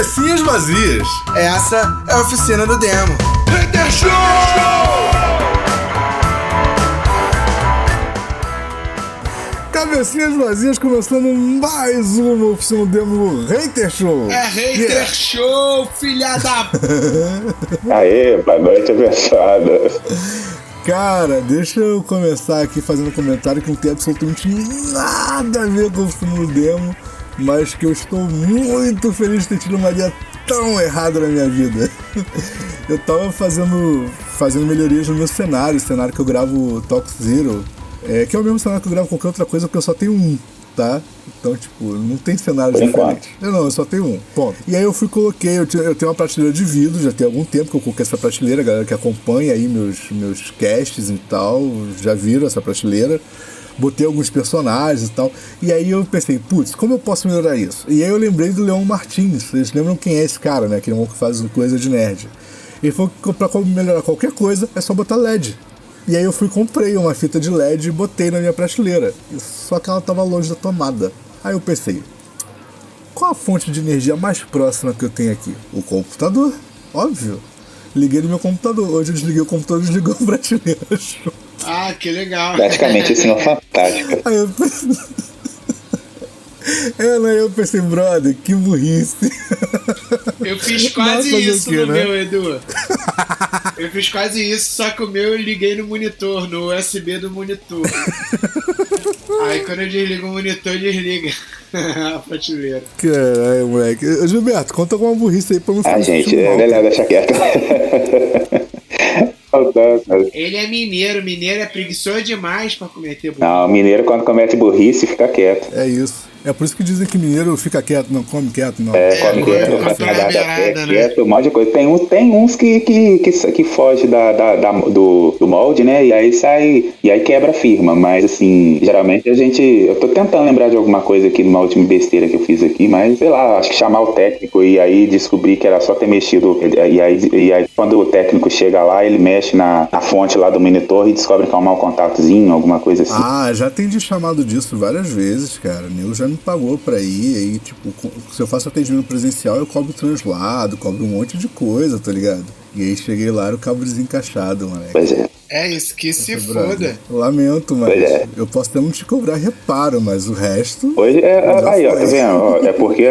Cabecinhas vazias. Essa é a oficina do demo. Hater Show! Cabecinhas vazias começando mais uma oficina do demo Hater Show. É hater Yeah. show, filha da. Aê, boa noite, abençoada. Cara, deixa eu começar aqui fazendo um comentário que não tem absolutamente nada a ver com o filme do demo, mas que eu estou muito feliz de ter tido uma ideia tão errada na minha vida. Eu tava fazendo, fazendo melhorias no meu cenário, o cenário que eu gravo Talk Zero, é, que é o mesmo cenário que eu gravo qualquer outra coisa, porque eu só tenho um, tá? Então, tipo, não tem enquanto. diferentes. Eu não, eu só tenho um. Ponto. E aí eu fui coloquei, eu, eu tenho uma prateleira de vidro, já tem algum tempo que eu coloquei essa prateleira, a galera que acompanha aí meus, meus casts e tal, já viram essa prateleira. Botei alguns personagens e tal. E aí eu pensei, putz, como eu posso melhorar isso? E aí eu lembrei do Leon Martins. Vocês lembram quem é esse cara, né? Aquele que faz coisa de nerd. Ele falou que pra melhorar qualquer coisa é só botar LED. E aí eu fui comprei uma fita de LED e botei na minha prateleira. Só que ela tava longe da tomada. Aí eu pensei, qual a fonte de energia mais próxima que eu tenho aqui? O computador, óbvio. Liguei no meu computador. Hoje eu desliguei o computador e desligou a prateleira. Ah, que legal. Praticamente assim, uma fantástica. Aí eu pensei... É, né? Eu pensei, brother, que burrice. Eu fiz quase Nossa, isso quê, no né? meu, Edu. Eu fiz quase isso, só que o meu eu liguei no monitor, no USB do monitor. Aí quando eu desligo o monitor, desliga a prateleira. Caralho, moleque. Gilberto, conta alguma burrice aí pra não ficar Ah, gente, é melhor deixar quieto. Cara. Ele é mineiro, mineiro é preguiçoso demais pra cometer burro. Não, mineiro quando comete burrice fica quieto. É isso. É por isso que dizem que mineiro fica quieto, não come quieto, não. É, É, come quando- quieto, quando faz nada quieto, né? quieto, um monte de coisa. Tem, uns- tem uns que, que, que, que foge da, da, da- do, do molde, né? E aí sai, e aí quebra a firma. Mas assim, geralmente a gente. Eu tô tentando lembrar de alguma coisa aqui numa última besteira que eu fiz aqui, mas sei lá, acho que chamar o técnico e aí descobrir que era só ter mexido. E aí, e aí quando o técnico chega lá, ele mexe na, na fonte lá do monitor e descobre que é um mau contatozinho, alguma coisa assim. Ah, já atendi chamado disso várias vezes, cara. O Nil já me pagou pra ir, aí, tipo, se eu faço atendimento presencial, eu cobro translado, cobro um monte de coisa, tá ligado? E aí cheguei lá, era o cabo desencaixado, moleque. Pois é. É isso, que se foda. Lamento, mas é. eu posso até não te cobrar reparo, mas o resto. Hoje é. Aí, ó, tá vendo? É porque,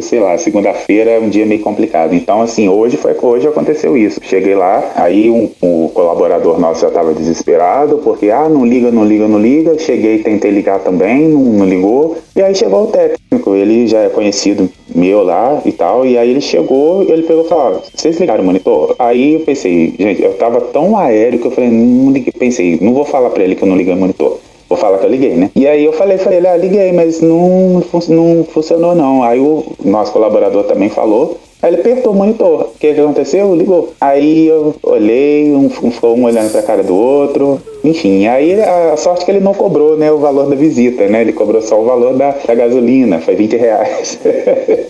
sei lá, segunda-feira é um dia meio complicado. Então, assim, hoje foi hoje aconteceu isso. Cheguei lá, aí um, um colaborador nosso já tava desesperado, porque, ah, não liga, não liga, não liga. Cheguei, tentei ligar também, não, não ligou. E aí chegou o técnico, ele já é conhecido meu lá e tal. E aí ele chegou, ele pegou e falou: "Ó, vocês ligaram o monitor? Aí eu pensei, gente, eu tava tão aéreo que eu falei, não liguei. Pensei, não vou falar pra ele que eu não liguei o monitor. Vou falar que eu liguei, né? E aí eu falei, falei, ah, liguei, mas não, não funcionou não. Aí o nosso colaborador também falou. Aí ele apertou o monitor. O que, que aconteceu? Ligou. Aí eu olhei, um, um ficou um olhando pra cara do outro. Enfim, aí a, a sorte é que ele não cobrou né, o valor da visita, né? Ele cobrou só o valor da, da gasolina, foi 20 reais.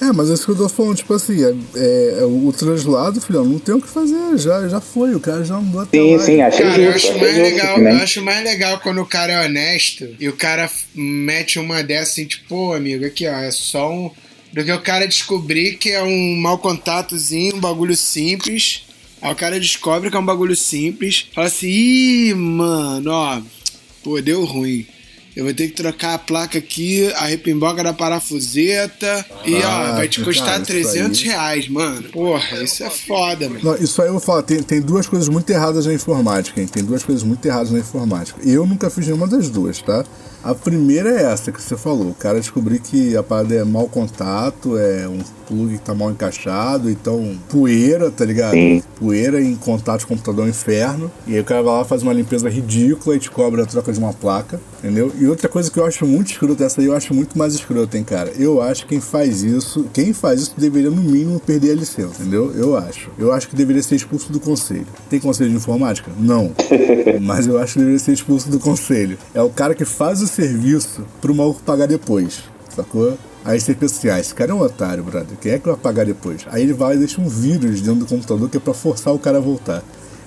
É, mas é isso que eu tô falando, tipo assim, é, é- é o translado, filhão, não tem o que fazer, já, já foi, o cara já andou até sim, lá. sim, achei Cara, eu acho mais justo, legal, né? eu acho mais legal quando o cara é honesto e o cara mete uma dessa assim, tipo, pô, amigo, aqui ó, é só um. Do que o cara descobrir que é um mau contatozinho, um bagulho simples. Aí o cara descobre que é um bagulho simples. Fala assim, ih, mano, ó, pô, deu ruim. Eu vou ter que trocar a placa aqui, a repimboca da parafuseta. e Ah, ó, vai te custar cara, isso 300 aí- reais, mano. Porra, isso é foda, mano. Não, isso aí eu vou falar, tem, tem duas coisas muito erradas na informática, hein? Tem duas coisas muito erradas na informática. Eu nunca fiz nenhuma das duas, tá? A primeira é essa que você falou. O cara descobriu que a parada é mau contato, é um plug que tá mal encaixado, então poeira, tá ligado? Sim. Poeira em contato com o computador é um inferno. E aí o cara vai lá, faz uma limpeza ridícula e te cobra a troca de uma placa, entendeu? E outra coisa que eu acho muito escrota, essa aí eu acho muito mais escrota, hein, cara? Eu acho que quem faz isso, quem faz isso deveria no mínimo perder a licença, entendeu? Eu acho. Eu acho que deveria ser expulso do conselho. Tem conselho de informática? Não. Mas eu acho que deveria ser expulso do conselho. É o cara que faz o serviço pro maluco pagar depois, sacou? Aí você pensa assim, ah, esse cara é um otário, brother. Quem é que vai pagar depois? Aí ele vai e deixa um vírus dentro do computador que é pra forçar o cara a voltar.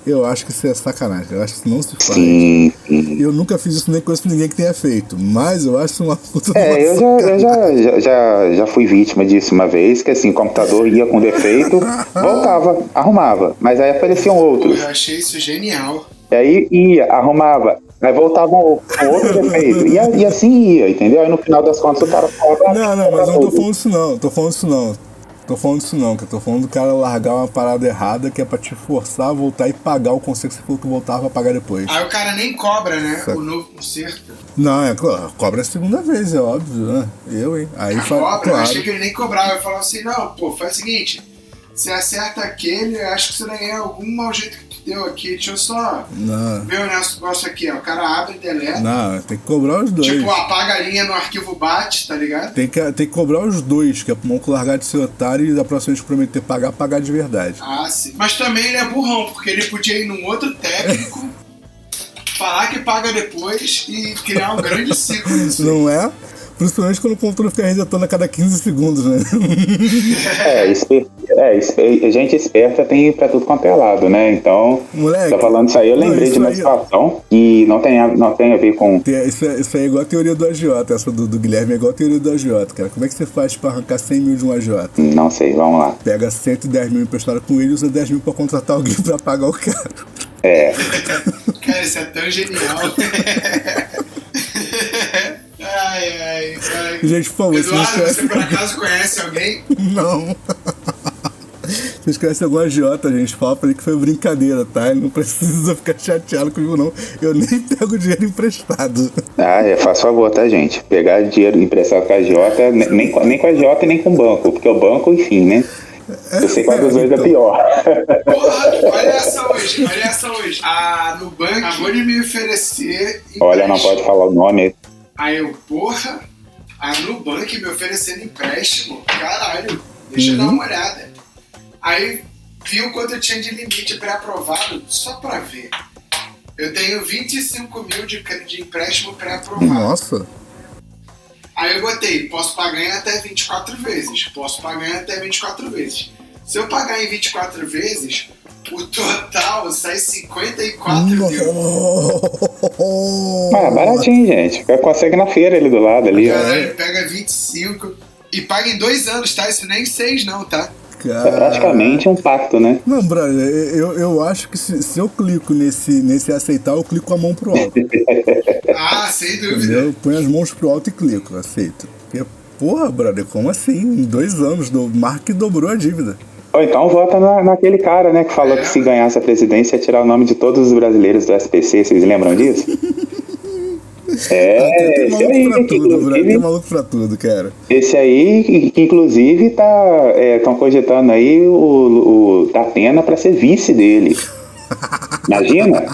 Eu acho que isso é sacanagem. Eu acho que isso não se faz. Sim, sim. Eu nunca fiz isso nem conheço ninguém que tenha feito. Mas eu acho uma puta É, eu, já, eu já, já, já fui vítima disso uma vez, que assim, o computador ia com defeito, voltava, arrumava. Mas aí apareciam outros. Eu achei isso genial. E aí ia, arrumava, aí voltava um, outro defeito. E, e assim ia, entendeu? Aí no final das contas o cara falava. Não, não, mas eu não tô falando disso não. Tô falando disso não. Tô falando disso não, que eu tô falando do cara largar uma parada errada que é pra te forçar a voltar e pagar o conselho que você falou que voltava pra pagar depois. Aí o cara nem cobra, né? Certo. O novo conserto. Não, é claro, cobra a segunda vez, é óbvio, né? Eu, hein? Aí A fala, cobra, eu claro. achei que ele nem cobrava. Eu falava assim, não, pô, faz o seguinte. Você acerta aquele, eu acho que você vai ganhar algum mau jeito que deu aqui. Deixa eu só Não, ver o negócio aqui, ó. O cara abre e deleta. não, tem que cobrar os dois. Tipo, apaga a linha no arquivo bate, tá ligado? Tem que, tem que cobrar os dois, que é pro Monco largar de ser otário e da próxima vez prometer pagar, pagar de verdade. Ah, sim. Mas também ele é burrão, porque ele podia ir num outro técnico, falar que paga depois e criar um grande ciclo. Não é? Principalmente quando o computador fica resetando a cada 15 segundos, né? É, esper- é, esper- gente esperta tem pra tudo quanto é lado, né? Então, Moleque, tá falando isso aí, eu lembrei de uma aí- situação que não tem, a, não tem a ver com. Isso, é- isso aí é igual a teoria do agiota, essa do, do Guilherme é igual a teoria do agiota, cara. Como é que você faz pra arrancar 100 mil de um agiota? Não sei, vamos lá. Pega 110 mil emprestado com ele e usa 10 mil pra contratar alguém pra pagar o cara. É, Cara, isso é tão genial. ai, ai. Gente, por favor, se Eduardo, vocês você por acaso conhece alguém? Não. Vocês conhecem algum agiota, gente? Fala pra ele que foi brincadeira, tá? Ele não precisa ficar chateado comigo, não. Eu nem pego dinheiro emprestado. ah, é, faz favor, tá, gente? Pegar dinheiro emprestado com a Jota, ne- nem, com- nem com a Jota e nem com o banco, porque o banco, enfim, né? Eu sei qual dos dois é Então. pior. Porra, olha essa hoje, olha essa hoje. A Nubank acabou de me oferecer. Olha, não pode falar o nome. Aí eu, porra, a Nubank me oferecendo empréstimo. Caralho, deixa eu dar uma olhada. Aí vi o quanto eu tinha de limite pré-aprovado, só pra ver. Eu tenho 25 mil de, de empréstimo pré-aprovado. Nossa. Aí eu botei, posso pagar em até 24 vezes. Posso pagar em até 24 vezes. Se eu pagar em 24 vezes, o total sai 54 mil. Ah, baratinho, gente. Consegue na feira ali do lado ali. ó. Caralho, pega 25 e paga em dois anos, tá? Isso nem seis não, tá? É Cara. praticamente um pacto, né? Não, brother, eu, eu acho que se, se eu clico nesse, nesse aceitar, eu clico com a mão pro alto. Ah, sem dúvida. Eu ponho as mãos pro alto e clico, aceito. Porque, porra, brother, como assim? Em dois anos, do Mark dobrou a dívida. Ou então vota na, naquele cara, né, que falou que se ganhasse a presidência ia tirar o nome de todos os brasileiros do SPC. Vocês lembram disso? É, tem esse maluco aí, pra tudo. Tem maluco pra tudo, cara. esse aí, inclusive tá, estão cogitando aí o, o Datena para ser vice dele. Imagina?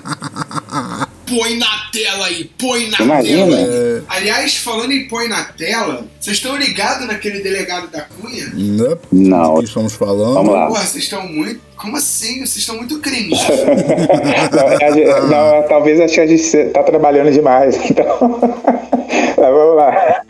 Põe na tela aí, põe na Imagina. tela aí. Aliás, falando em põe na tela, vocês estão ligados naquele delegado da Cunha? Não. Do que estamos falando. Vamos lá. Porra, vocês estão muito. Como assim? Vocês estão muito cringe. Não, não, talvez acho que a gente tá trabalhando demais. Então, Mas vamos lá.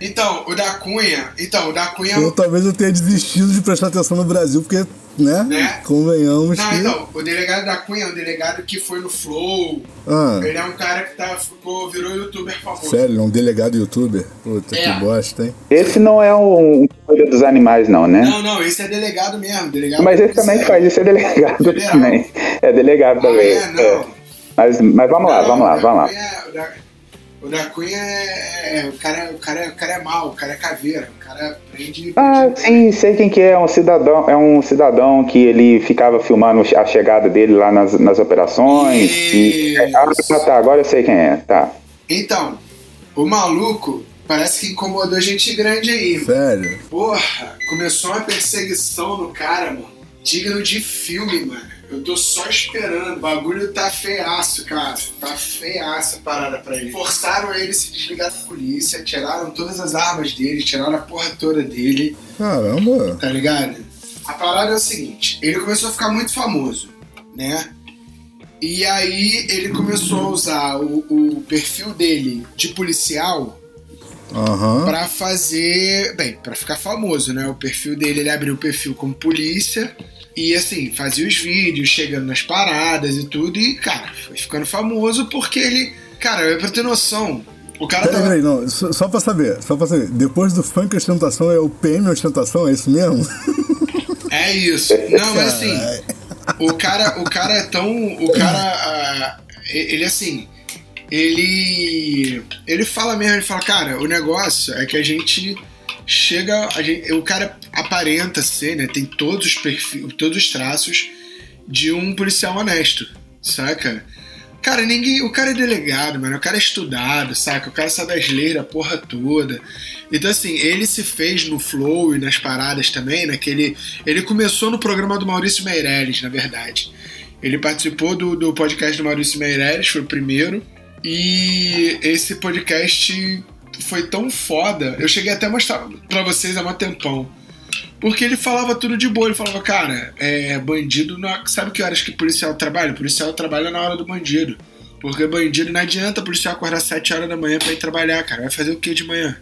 Então, o da Cunha. Então, o da Cunha. Ou talvez eu tenha desistido de prestar atenção no Brasil, porque, né? Né? Convenhamos Não, que. então, o delegado da Cunha é um delegado que foi no Flow. Ah, Ele é um cara que tá, ficou, virou youtuber famoso. sério, ele é um delegado youtuber? Puta, É. que bosta, hein? Esse não é um, um cuida dos animais, não, né? Não, não, esse é delegado mesmo. Delegado Mas esse também faz, esse é delegado Federal. também. É delegado Ah, também. é? Não. Mas, mas vamos lá, Não, vamos lá, o da vamos lá. Cunha é- o Cunha é. é- o, cara, o, cara, o cara é mau, o cara é caveira. O cara prende. Ah, prende- sim, sei quem que é, é um cidadão, é um cidadão que ele ficava filmando a chegada dele lá nas, nas operações. E, Isso. ah, tá, agora eu sei quem é, tá. Então, o maluco parece que incomodou gente grande aí. Sério? Porra, começou uma perseguição no cara, mano. Digno de filme, mano. Eu tô só esperando. O bagulho tá feiaço, cara. Tá feiaço a parada pra ele. Forçaram ele a se desligar da polícia, tiraram todas as armas dele, tiraram a porra toda dele, Caramba. tá ligado? A parada é o seguinte: ele começou a ficar muito famoso, né? E aí ele começou a usar o, o perfil dele de policial Aham. Pra fazer. Bem, pra ficar famoso, né? O perfil dele, ele abriu o perfil como polícia. E assim, fazia os vídeos, chegando nas paradas e tudo, e, cara, foi ficando famoso porque ele. Cara, pra ter noção, o cara Peraí, tava. peraí, não, só, só pra saber, só pra saber. Depois do funk ostentação é o PM ostentação, é isso mesmo? É isso. Não, mas assim, o cara, o cara é tão. O cara. ah, ele assim. Ele. Ele fala mesmo, ele fala, cara, o negócio é que a gente chega. Gente, o cara aparenta ser, né? Tem todos os perfis, todos os traços de um policial honesto, saca? Cara, ninguém. O cara é delegado, mano. O cara é estudado, saca? O cara sabe as leis da porra toda. Então, assim, ele se fez no Flow e nas paradas também, né? Que ele, ele começou no programa do Maurício Meirelles, na verdade. Ele participou do, do podcast do Maurício Meirelles, foi o primeiro. E esse podcast foi tão foda. Eu cheguei até a mostrar pra vocês há um tempão. Porque ele falava tudo de boa. Ele falava, cara, é, bandido. Não, sabe que horas que policial trabalha? policial trabalha na hora do bandido. Porque bandido não adianta policial acordar 7 horas da manhã pra ir trabalhar, cara. Vai fazer o que de manhã?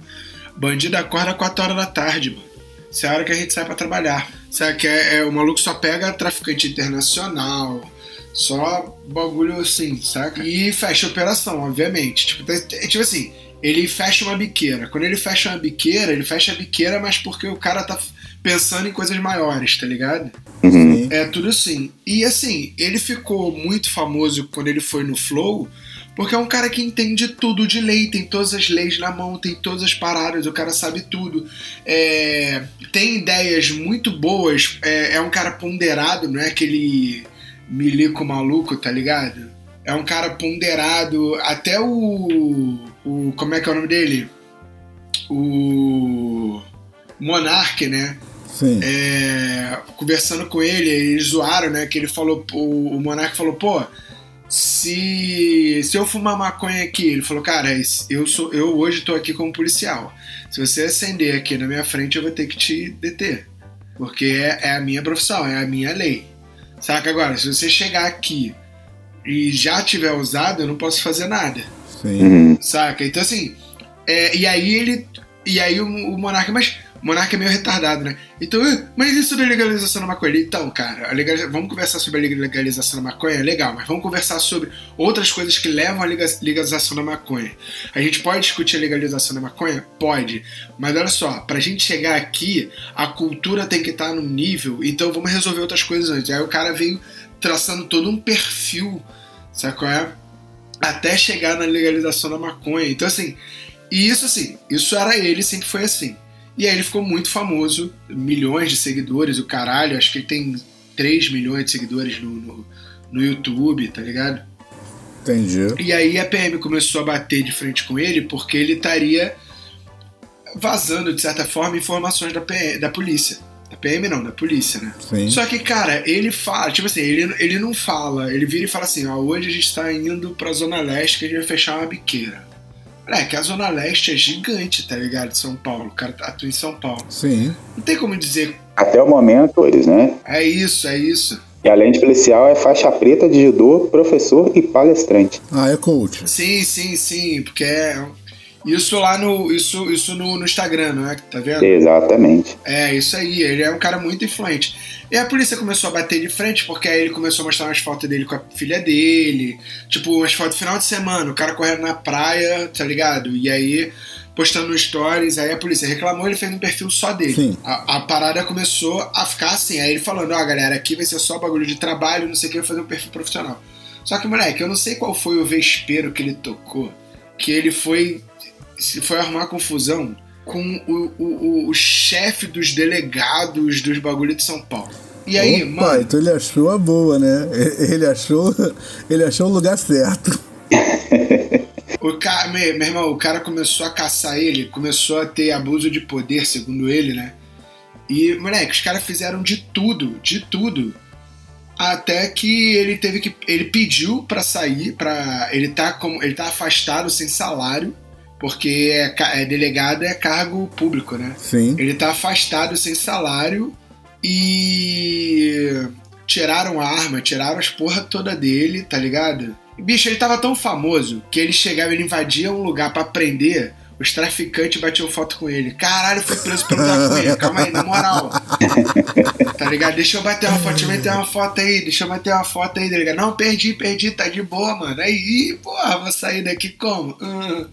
Bandido acorda 4 horas da tarde, mano. Isso é a hora que a gente sai pra trabalhar. Sabe que é, é- o maluco só pega traficante internacional, só bagulho assim, saca? E fecha a operação, obviamente. Tipo, é tipo assim, ele fecha uma biqueira. Quando ele fecha uma biqueira, ele fecha a biqueira, mas porque o cara tá pensando em coisas maiores, tá ligado? Sim. É tudo assim. E assim, ele ficou muito famoso quando ele foi no Flow, porque é um cara que entende tudo de lei, tem todas as leis na mão, tem todas as paradas, o cara sabe tudo. É, tem ideias muito boas, é, é um cara ponderado, não é aquele milico maluco, tá ligado? É um cara ponderado, até o. o como é que é o nome dele? O. Monark, né? Sim. É, conversando com ele, eles zoaram, né? Que ele falou, o, o Monark falou, pô, se, se eu fumar maconha aqui, ele falou, cara, eu sou eu hoje tô aqui como policial. Se você acender aqui na minha frente, eu vou ter que te deter. Porque é, é a minha profissão, é a minha lei. Saca agora, se você chegar aqui e já tiver usado, eu não posso fazer nada. Sim. Uhum. Saca? Então assim. é, e aí ele. E aí o, o Monarca, mas o Monarca é meio retardado, né? Então, "Ah, mas e sobre a legalização da maconha? Então, cara, legaliza- vamos conversar sobre a legalização da maconha? Legal, mas vamos conversar sobre outras coisas que levam à lega- legalização da maconha. A gente pode discutir a legalização da maconha? Pode. Mas olha só, pra gente chegar aqui, a cultura tem que estar num nível, então vamos resolver outras coisas antes. Aí o cara veio traçando todo um perfil, sabe qual é? Até chegar na legalização da maconha. Então, assim, e isso assim, isso era ele, sempre foi assim. E aí ele ficou muito famoso, milhões de seguidores, o caralho, acho que ele tem 3 milhões de seguidores no, no, no YouTube, tá ligado? Entendi. E aí a PM começou a bater de frente com ele porque ele estaria vazando, de certa forma, informações da, PM, da polícia. Da PM não, da polícia, né? Sim. Só que, cara, ele fala, tipo assim, ele, ele não fala, ele vira e fala assim, ó, hoje a gente tá indo pra Zona Leste que a gente vai fechar uma biqueira. É, que a Zona Leste é gigante, tá ligado? De São Paulo, o cara atua em São Paulo. Sim. Não tem como dizer, Até o momento, eles, né? é isso, é isso. E além de policial, é faixa preta de judô, professor e palestrante. Ah, é coach. Sim, sim, sim, porque é... Isso lá no. Isso, isso no, no Instagram, não é? Tá vendo? Exatamente. É, isso aí, ele é um cara muito influente. E a polícia começou a bater de frente, porque aí ele começou a mostrar umas fotos dele com a filha dele, tipo, umas fotos final de semana, o cara correndo na praia, tá ligado? E aí, postando no stories, aí a polícia reclamou, ele fez um perfil só dele. Sim. A, a parada começou a ficar assim, aí ele falando, ó, galera, aqui vai ser só bagulho de trabalho, não sei o que, eu vou fazer um perfil profissional. Só que, moleque, eu não sei qual foi o vespeiro que ele tocou, que ele foi, se foi arrumar confusão com o, o, o, o chefe dos delegados dos bagulho de São Paulo. E aí, Opa, mano, então ele achou a boa, né? Ele achou, ele achou o lugar certo. o cara, meu, meu irmão, o cara começou a caçar ele, começou a ter abuso de poder, segundo ele, né? E, moleque, os caras fizeram de tudo, de tudo. Até que ele teve que. Ele pediu pra sair, pra. Ele tá, como, ele tá afastado sem salário, porque é, é delegado é cargo público, né? Sim. Ele tá afastado sem salário e tiraram a arma, tiraram as porra toda dele, tá ligado? E, bicho, ele tava tão famoso que ele chegava, ele invadia um lugar pra prender, os traficantes batiam foto com ele. Caralho, fui preso pelo maconha. Calma aí, na moral. tá ligado? Deixa eu bater uma foto, deixa eu meter uma foto aí, deixa eu meter uma foto aí, tá ligado? Não, perdi, perdi, tá de boa, mano. Aí, porra, vou sair daqui como? Hum.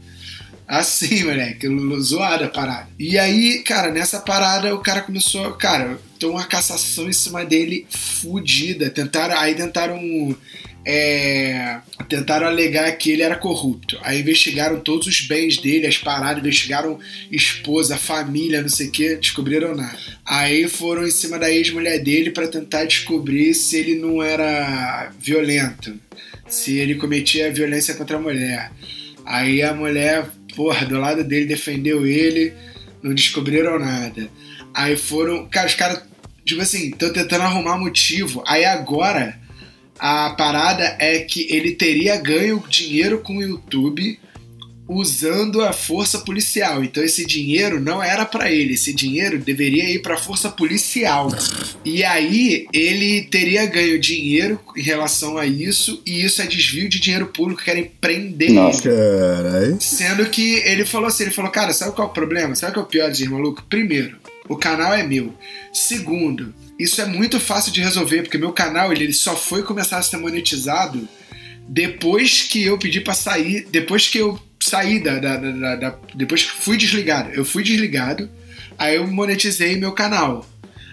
Assim, moleque, zoada a parada. E aí, cara, nessa parada o cara começou, cara, tem uma cassação em cima dele fudida. Tentaram, aí tentaram é, tentaram alegar que ele era corrupto. Aí investigaram todos os bens dele, as paradas, investigaram esposa, família, não sei o que, descobriram nada. Aí foram em cima da ex-mulher dele para tentar descobrir se ele não era violento, se ele cometia violência contra a mulher. Aí a mulher, porra, do lado dele defendeu ele, não descobriram nada. Aí foram, cara, os caras, tipo assim, estão tentando arrumar motivo. Aí agora a parada é que ele teria ganho dinheiro com o YouTube usando a força policial. Então esse dinheiro não era para ele, esse dinheiro deveria ir para a força policial. E aí ele teria ganho dinheiro em relação a isso e isso é desvio de dinheiro público, querem prender Nossa. ele. Sendo que ele falou assim, ele falou: "Cara, sabe qual é o problema? Sabe qual é o pior de maluco? Primeiro, o canal é meu. Segundo, isso é muito fácil de resolver, porque meu canal ele só foi começar a ser monetizado depois que eu pedi para sair, depois que eu saí da, da, da, da, Depois que fui desligado. Eu fui desligado, aí eu monetizei meu canal.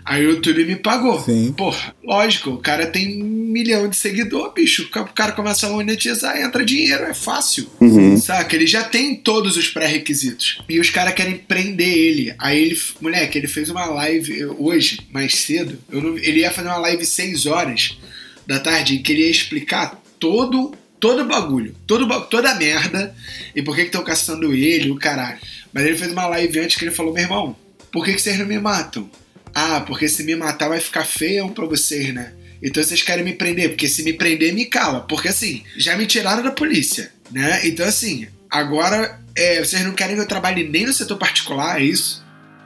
Aí o YouTube me pagou. Sim. Porra, lógico, o cara tem um milhão de seguidor, bicho. O cara começa a monetizar, entra dinheiro, é fácil. Uhum. Saca? Ele já tem todos os pré-requisitos. E os caras querem prender ele. Aí ele, moleque, ele fez uma live hoje, mais cedo. Não, ele ia fazer uma live 6 horas da tarde em que ele ia explicar todo todo bagulho, todo, toda merda e por que estão caçando ele, o caralho. Mas ele fez uma live antes que ele falou: meu irmão, por que, que vocês não me matam? Ah, porque se me matar vai ficar feio pra vocês, né? Então vocês querem me prender, porque se me prender, me cala. Porque assim, já me tiraram da polícia, né? Então assim, agora é, vocês não querem que eu trabalhe nem no setor particular, é isso?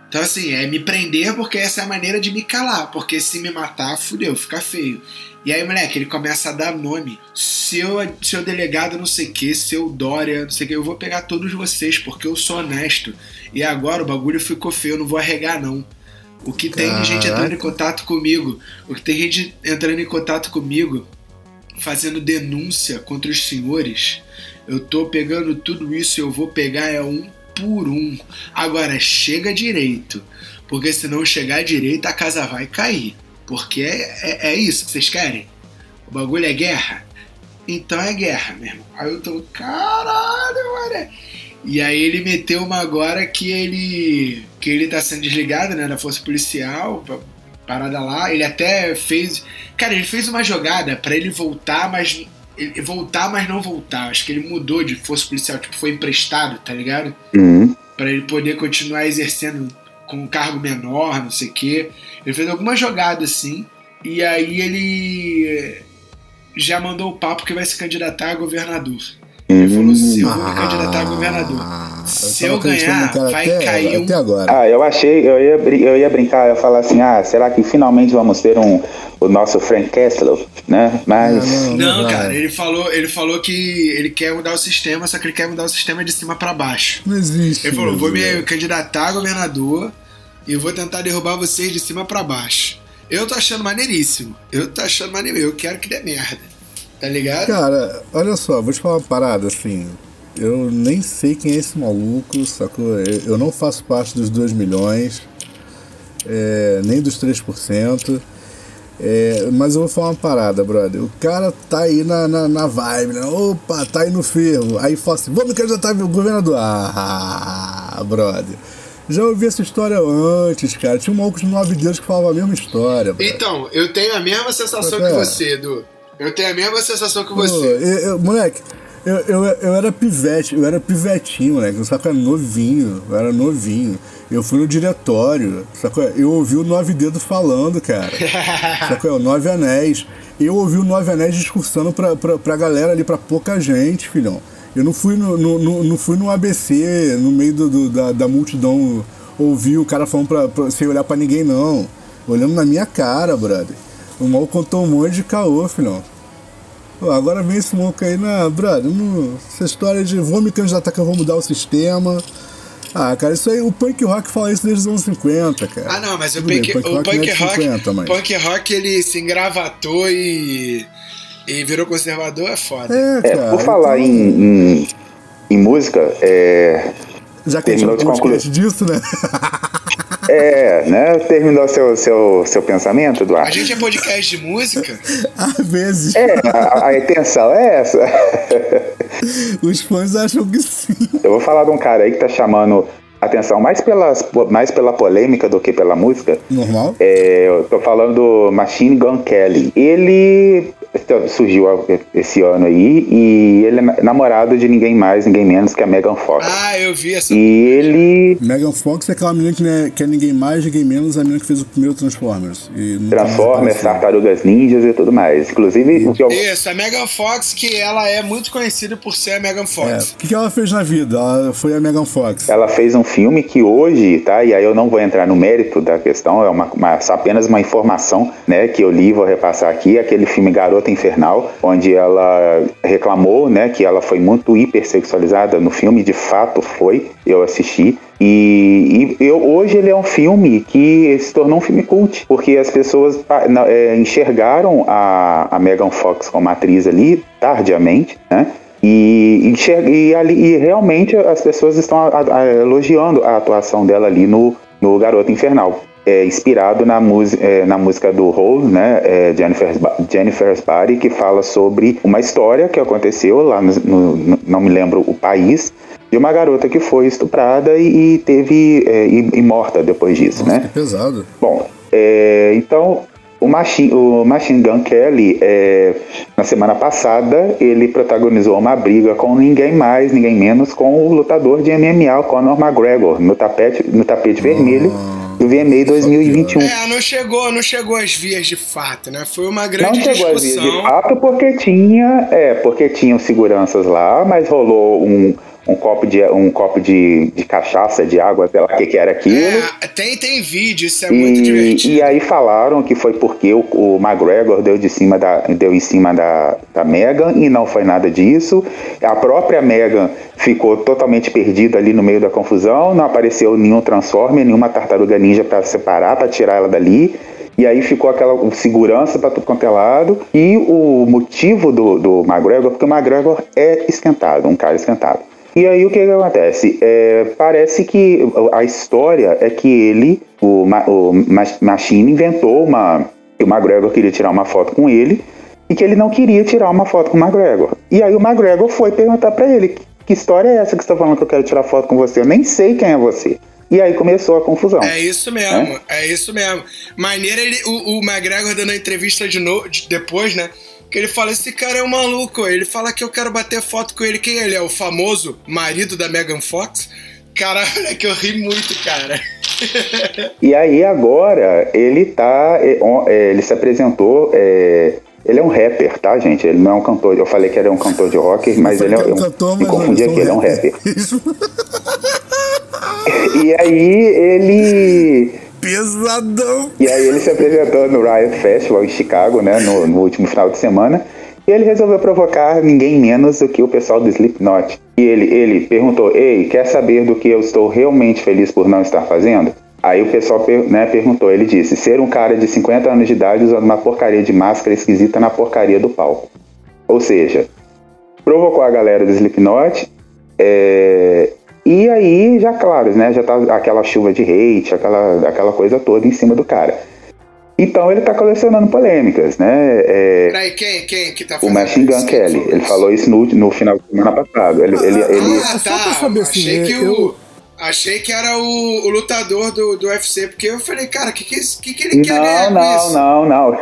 Então assim, é me prender porque essa é a maneira de me calar. Porque se me matar, fudeu, fica feio. E aí, moleque, ele começa a dar nome. Seu, seu delegado não sei o que, seu Dória, não sei o que, eu vou pegar todos vocês, porque eu sou honesto. E agora o bagulho ficou feio, eu não vou arregar não. O que tem de gente entrando em contato comigo, o que tem gente entrando em contato comigo, fazendo denúncia contra os senhores, eu tô pegando tudo isso e eu vou pegar é um por um. Agora chega direito, porque se não chegar direito a casa vai cair. Porque é, é, é isso que vocês querem? O bagulho é guerra? Então é guerra, meu irmão. Aí eu tô, caralho, mano. E aí ele meteu uma agora que ele que ele tá sendo desligado, né, da força policial, parada lá. Ele até fez, cara, ele fez uma jogada para ele voltar, mas ele voltar, mas não voltar. Acho que ele mudou de força policial, tipo, foi emprestado, tá ligado? Uhum. Para ele poder continuar exercendo com um cargo menor, não sei o quê. Ele fez alguma jogada assim. E aí ele já mandou o papo que vai se candidatar a governador. Ele falou assim: eu vou me candidatar a governador. Se eu, ganhar, vai até, cair um. Até agora. Ah, eu achei, eu ia, eu ia brincar, eu ia falar assim, ah, será que finalmente vamos ter um, o nosso Frank Castle, né? Mas. Não, Não, vai. cara, ele falou, ele falou que ele quer mudar o sistema, só que ele quer mudar o sistema de cima pra baixo. Não existe. Ele falou: vou me candidatar a governador e vou tentar derrubar vocês de cima pra baixo. Eu tô achando maneiríssimo. Eu tô achando maneiríssimo. Eu quero que dê merda. Tá ligado? Cara, olha só, vou te falar uma parada assim. Eu nem sei quem é esse maluco, sacou? Eu não faço parte dos 2 milhões, é, nem dos 3%. É, mas eu vou falar uma parada, brother. O cara tá aí na, na, na vibe, né? Opa, tá aí no ferro. Aí fala assim: vamos me candidatar ao governador. Ah, brother. Já ouvi essa história antes, cara. Tinha um maluco de nove dedos que falava a mesma história. brother. Então, eu tenho a mesma sensação É. que você, Edu. Eu tenho a mesma sensação que você. eu- eu- moleque, eu, eu, eu era pivete, eu era pivetinho, moleque. Eu era novinho, eu era novinho. Eu fui no diretório, sacou? Eu ouvi o Nove Dedos falando, cara. sacou? O Nove Anéis. Eu ouvi o Nove Anéis discursando pra, pra, pra galera ali, pra pouca gente, filhão. Eu não fui no, no, no- não fui no ABC, no meio do, do- da, da multidão, ouvir o cara falando pra, pra- sem olhar pra ninguém, não. Olhando na minha cara, brother. O mal contou um monte de caô, filhão. Pô, agora vem esse maluco aí na. Brother, não- essa história de vou me candidatar que eu vou mudar o sistema. Ah, cara, isso aí, o punk rock fala isso desde os anos 50, cara. Ah, não, mas o Tudo bem, punk, o não punk é rock, 50, mas- punk rock ele se engravatou e, e virou conservador, é foda. É, É, cara. por falar então, em, em, em música, é, Já que a gente um podcast disso, né? é, né? Terminou seu, seu, seu pensamento, A Eduardo? gente é podcast de música? Às vezes. É, a, a intenção é essa. Os fãs acham que sim. Eu vou falar de um cara aí que tá chamando atenção mais, pelas, mais pela polêmica do que pela música. Normal? É, eu tô falando do Machine Gun Kelly. Ele surgiu esse ano aí e ele é namorado de ninguém mais, ninguém menos que a Megan Fox. Ah, eu vi essa. E ele Megan Fox é aquela menina que, né, que é ninguém mais, ninguém menos, a menina que fez o primeiro Transformers. E Transformers, apareceu. Tartarugas Ninjas e tudo mais. Inclusive, o que eu- Isso, a Megan Fox, que ela é muito conhecida por ser a Megan É, Fox. O que, que ela fez na vida? Ela foi a Megan Fox. ela fez um filme que hoje, tá? E aí eu não vou entrar no mérito da questão, é uma, uma- só apenas uma informação, né? Que eu li e vou repassar aqui. Aquele filme Garota Infernal, onde ela reclamou, né? Que ela foi muito hipersexualizada no filme. De fato foi. Eu assisti. E, e eu, hoje ele é um filme que se tornou um filme cult, porque as pessoas na- é, enxergaram a, a Megan Fox como atriz ali tardiamente, né? E, enxer- e, ali, e realmente as pessoas estão a- a- elogiando a atuação dela ali no, no Garoto Infernal. É, inspirado na, música é, na música do Hole, né, é, Jennifer's, Jennifer's Body, que fala sobre uma história que aconteceu lá no, no- não me lembro o país, de uma garota que foi estuprada e, e teve é, e, e morta depois disso, Nossa, né? que pesado. Bom, é, então o Machine, o Machine Gun Kelly, é, na semana passada, ele protagonizou uma briga com ninguém mais, ninguém menos, com o lutador de MMA, Conor McGregor, no tapete, no tapete vermelho do VMA 2021. É, não chegou, não chegou às vias de fato, né? Foi uma Não grande chegou a vir de discussão. fato porque tinha, é, porque tinham seguranças lá, mas rolou um, um copo de um copo de, de cachaça, de água, sei lá o que, que era aquilo. É, tem, tem vídeo, isso é muito E, divertido. e aí falaram que foi porque o, o McGregor deu, de cima da, deu em cima da, da Megan e não foi nada disso. A própria Megan ficou totalmente perdida ali no meio da confusão, não apareceu nenhum Transformer, nenhuma tartaruga ninja para separar, para tirar ela dali. E aí ficou aquela segurança para tudo quanto é lado. E o motivo do, do McGregor, porque o McGregor é esquentado, um cara esquentado. E aí o que, que acontece? É, parece que a história é que ele, o, Ma- o Ma- Machine, inventou uma. que o McGregor queria tirar uma foto com ele e que ele não queria tirar uma foto com o McGregor. E aí o McGregor foi perguntar pra ele: que história é essa que você tá falando que eu quero tirar foto com você? Eu nem sei quem é você. E aí começou a confusão. É isso mesmo, é, isso mesmo. Maneiro ele, o, o McGregor dando a entrevista de novo, de- depois, né? Que ele fala, esse cara é um maluco. Ele fala que eu quero bater foto com ele. Quem ele é? O famoso marido da Megan Fox? Caralho, é que eu ri muito, cara. E aí agora ele tá. é, é, ele se apresentou. é, ele é um rapper, tá, gente? Ele não é um cantor. Eu falei que ele é um cantor de rock, mas ele é, um. cantor, me confundi aqui, ele é um sou rapper. Isso. E aí ele. Pesadão. E aí ele se apresentou no Riot Festival em Chicago, né, no, no último final de semana, e ele resolveu provocar ninguém menos do que o pessoal do Slipknot. E ele, ele perguntou, ei, quer saber do que eu estou realmente feliz por não estar fazendo? Aí o pessoal né, perguntou, ele disse, ser um cara de 50 anos de idade usando uma porcaria de máscara esquisita na porcaria do palco. Ou seja, provocou a galera do Slipknot, é, e aí, já claro, né? Já tá aquela chuva de hate, aquela, aquela coisa toda em cima do cara. Então ele tá colecionando polêmicas, né? É, Peraí, quem, quem que tá o Machine Gun isso? Kelly, ele isso? falou isso no, no final de semana passado. Ele, ele, ele- Ah, tá. pra saber, assim, achei, que eu- o, achei que era o, o lutador do, do UFC, porque eu falei, cara, o que, que, esse- que, que ele quer ganhar Não, com não, isso? não, não.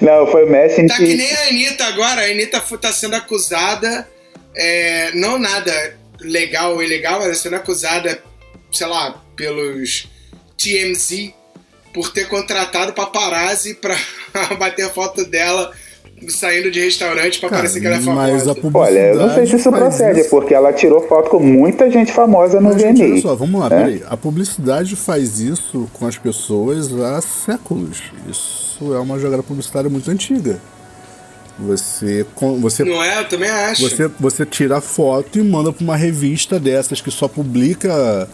não, foi o Machine Tá que que. nem a Anitta agora. A Anitta tá sendo acusada, é, não nada legal ou ilegal, mas tá sendo acusada, sei lá, pelos TMZ por ter contratado paparazzi pra bater foto dela saindo de restaurante pra parecer que ela é mas a famosa. Olha, eu não sei se isso procede, isso. porque ela tirou foto com muita gente famosa no Mas, gente, olha VMA. só, vamos lá, né? peraí. A publicidade faz isso com as pessoas há séculos. Isso é uma jogada publicitária muito antiga. Você, você Não é? Eu também acho. Você, você tira a foto e manda pra uma revista dessas que só publica.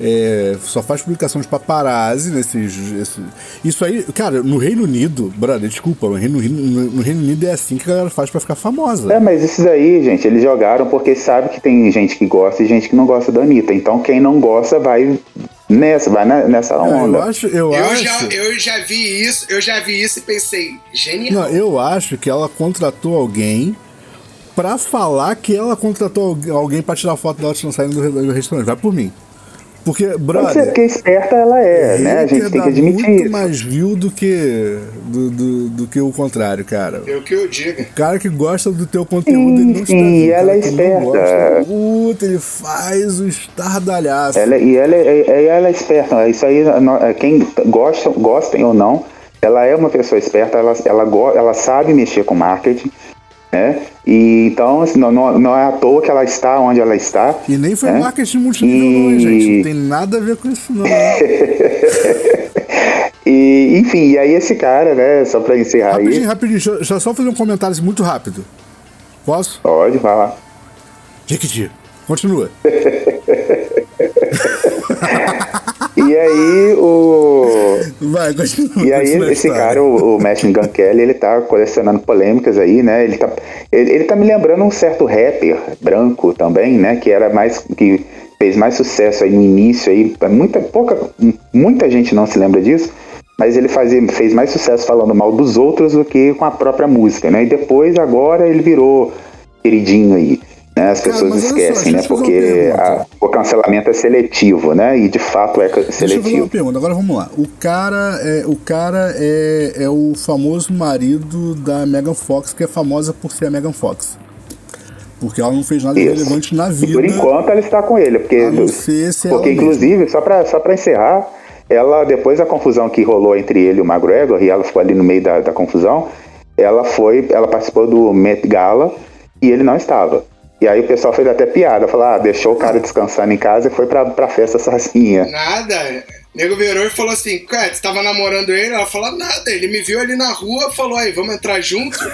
é, só faz publicação de paparazzi nesses. esse- isso aí, cara, no Reino Unido, brother, desculpa, no Reino, Unido- no, no Reino Unido é assim que a galera faz pra ficar famosa. É, mas esses aí, gente, eles jogaram porque sabe que tem gente que gosta e gente que não gosta da Anitta. Então quem não gosta vai nessa, vai nessa eu onda. acho, eu, Eu acho. já, eu já vi isso, eu já vi isso e pensei, genial. Não, eu acho que ela contratou alguém pra falar que ela contratou algu- alguém pra tirar foto dela saindo do, do restaurante. Vai por mim. Porque, Pode ser brother. porque esperta ela é, né? A gente tem que admitir muito isso. mais view do que, do, do, do que o contrário, cara. Eu que eu diga. O cara que gosta do teu conteúdo, ele não está sim, vendo. O ela cara é esperta. gosta, Puta, ele faz o estardalhaço. Ela, e ela, é- é- ela é esperta. Isso aí, é, quem gosta, gostem ou não, ela é uma pessoa esperta, ela, ela, ela sabe mexer com marketing. Né? E então assim, não, não, não é à toa que ela está onde ela está. E nem foi né? marketing multinível, não, E- gente. Não tem nada a ver com isso, não. E, enfim, e aí esse cara, né, só pra encerrar rapidinho, aí. rapidinho. Deixa eu só fazer um comentário assim, muito rápido. Posso? Pode falar. Jequiti. Continua. E aí o. Vai, continua. E aí esse cara, o, o Machine Gun Kelly, ele tá colecionando polêmicas aí, né? Ele tá, ele, ele tá me lembrando um certo rapper branco também, né? Que era mais. que fez mais sucesso aí no início aí. Muita, pouca, muita gente não se lembra disso. Mas ele fazia, fez mais sucesso falando mal dos outros do que com a própria música, né? E depois, agora, ele virou queridinho aí. Né? As Cara, pessoas só, esquecem, deixa né? Porque a- o cancelamento é seletivo, né? E de fato é Deixa eu fazer uma seletivo. pergunta, agora vamos lá. O cara é, o, cara é, é o famoso marido da Megan Fox, que é famosa por ser a Megan Fox. Porque ela não fez nada Isso. relevante na E vida. por enquanto ela está com ele, porque, porque inclusive, só para só pra encerrar, ela, depois da confusão que rolou entre ele e o McGregor, e ela ficou ali no meio da, da confusão, ela foi, ela participou do Met Gala e ele não estava. E aí o pessoal fez até piada, falou, ah, deixou o cara descansando em casa e foi pra, pra festa sozinha. Nada. O nego virou e falou assim, cara, você tava namorando ele? Ela falou, nada, ele me viu ali na rua, falou, aí, vamos entrar junto?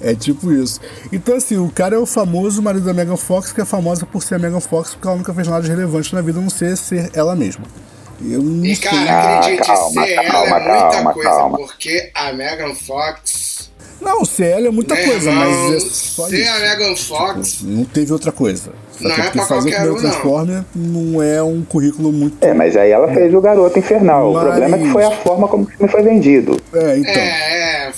É tipo isso. Então, assim, o cara é o famoso marido da Megan Fox, que é famosa por ser a Megan Fox, porque ela nunca fez nada de relevante na vida, a não ser ser ela mesma. Eu não E, sei. cara, Ah, acredite, calma, ser ela calma, é muita calma, coisa, calma. porque a Megan Fox... Não, ser ela é muita Meu coisa, irmão, mas é só ser isso. a Megan Fox... Não teve outra coisa. Só Não que é porque fazer o qualquer primeiro um. Transformer não é um currículo muito. É, mas aí ela fez o Garoto Infernal. Mas- O problema é que foi a forma como o filme foi vendido. É, então. É, é,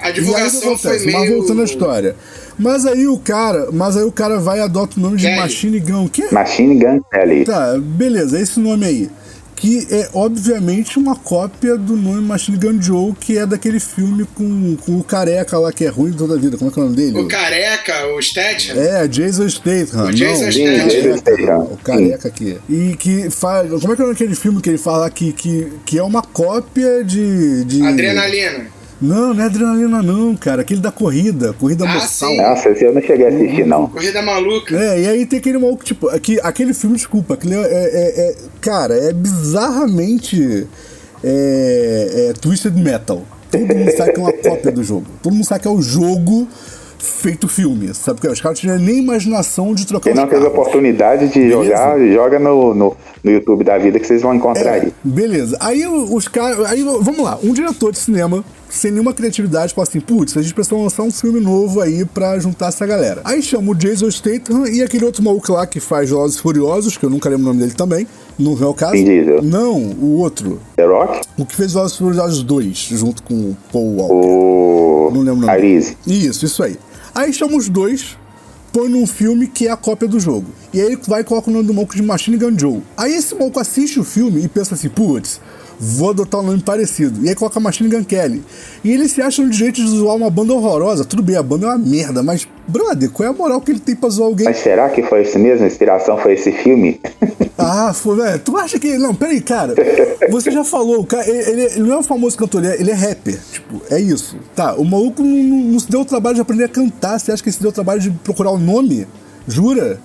a o divulgação foi meio... Mas voltando à história. Mas aí o cara, mas aí o cara vai e adota o nome de Kelly. Machine Gun. Que Machine Gun Kelly. Tá, beleza, esse nome aí. Que é obviamente uma cópia do nome Machine Gun Joe, que é daquele filme com, com o careca lá que é ruim toda a vida. Como é que é o nome dele? O careca, o Statham, É, Jason Statham. O Jason Statham. o Jason careca, o aqui. E que faz. Como é que é aquele filme que ele fala aqui? Que, que é uma cópia de. de... adrenalina. Não, não é adrenalina, não, cara. Aquele da corrida, corrida Ah, mortal. sim. Nossa, esse eu não cheguei a assistir, não. Corrida maluca. É, e aí tem aquele maluco, tipo, aqui, aquele filme, desculpa, aquele é, é- é- cara, é bizarramente é, é Twisted Metal. Todo mundo sabe que é uma cópia do jogo. Todo mundo sabe que é o jogo feito filme, sabe? Porque os caras não tiveram nem imaginação de trocar Quem não teve oportunidade de Beleza. jogar, joga no, no, no YouTube da vida que vocês vão encontrar É, aí. beleza. Aí os caras. Aí vamos lá, um diretor de cinema, sem nenhuma criatividade, fala assim: putz, a gente precisa lançar um filme novo aí pra juntar essa galera. Aí chama o Jason Statham e aquele outro maluco lá que faz e Furiosos, que eu nunca lembro o nome dele também. Não é o caso? Vin. Não, o outro. The Rock? O que fez Velozes Furiosos 2, junto com o Paul Walker. O. Não lembro o nome. Arise. Isso, isso aí. Aí chama os dois, põe num filme que é a cópia do jogo. E aí ele vai e coloca o nome do maluco de Machine Gun Joe. Aí esse maluco assiste o filme e pensa assim, putz, vou adotar um nome parecido. E aí coloca Machine Gun Kelly. E ele se acha no direito de zoar uma banda horrorosa. Tudo bem, a banda é uma merda, mas, brother, qual é a moral que ele tem pra zoar alguém? Mas será que foi esse mesmo? A inspiração foi esse filme? Ah, foi, velho. Tu acha que. Não, peraí, cara. Você já falou, o cara, ele, ele- não é um famoso cantor, ele é, é rapper. Tipo, é isso. Tá, o maluco não, não- não se deu o trabalho de aprender a cantar. Você acha que ele se deu o trabalho de procurar o nome? Jura?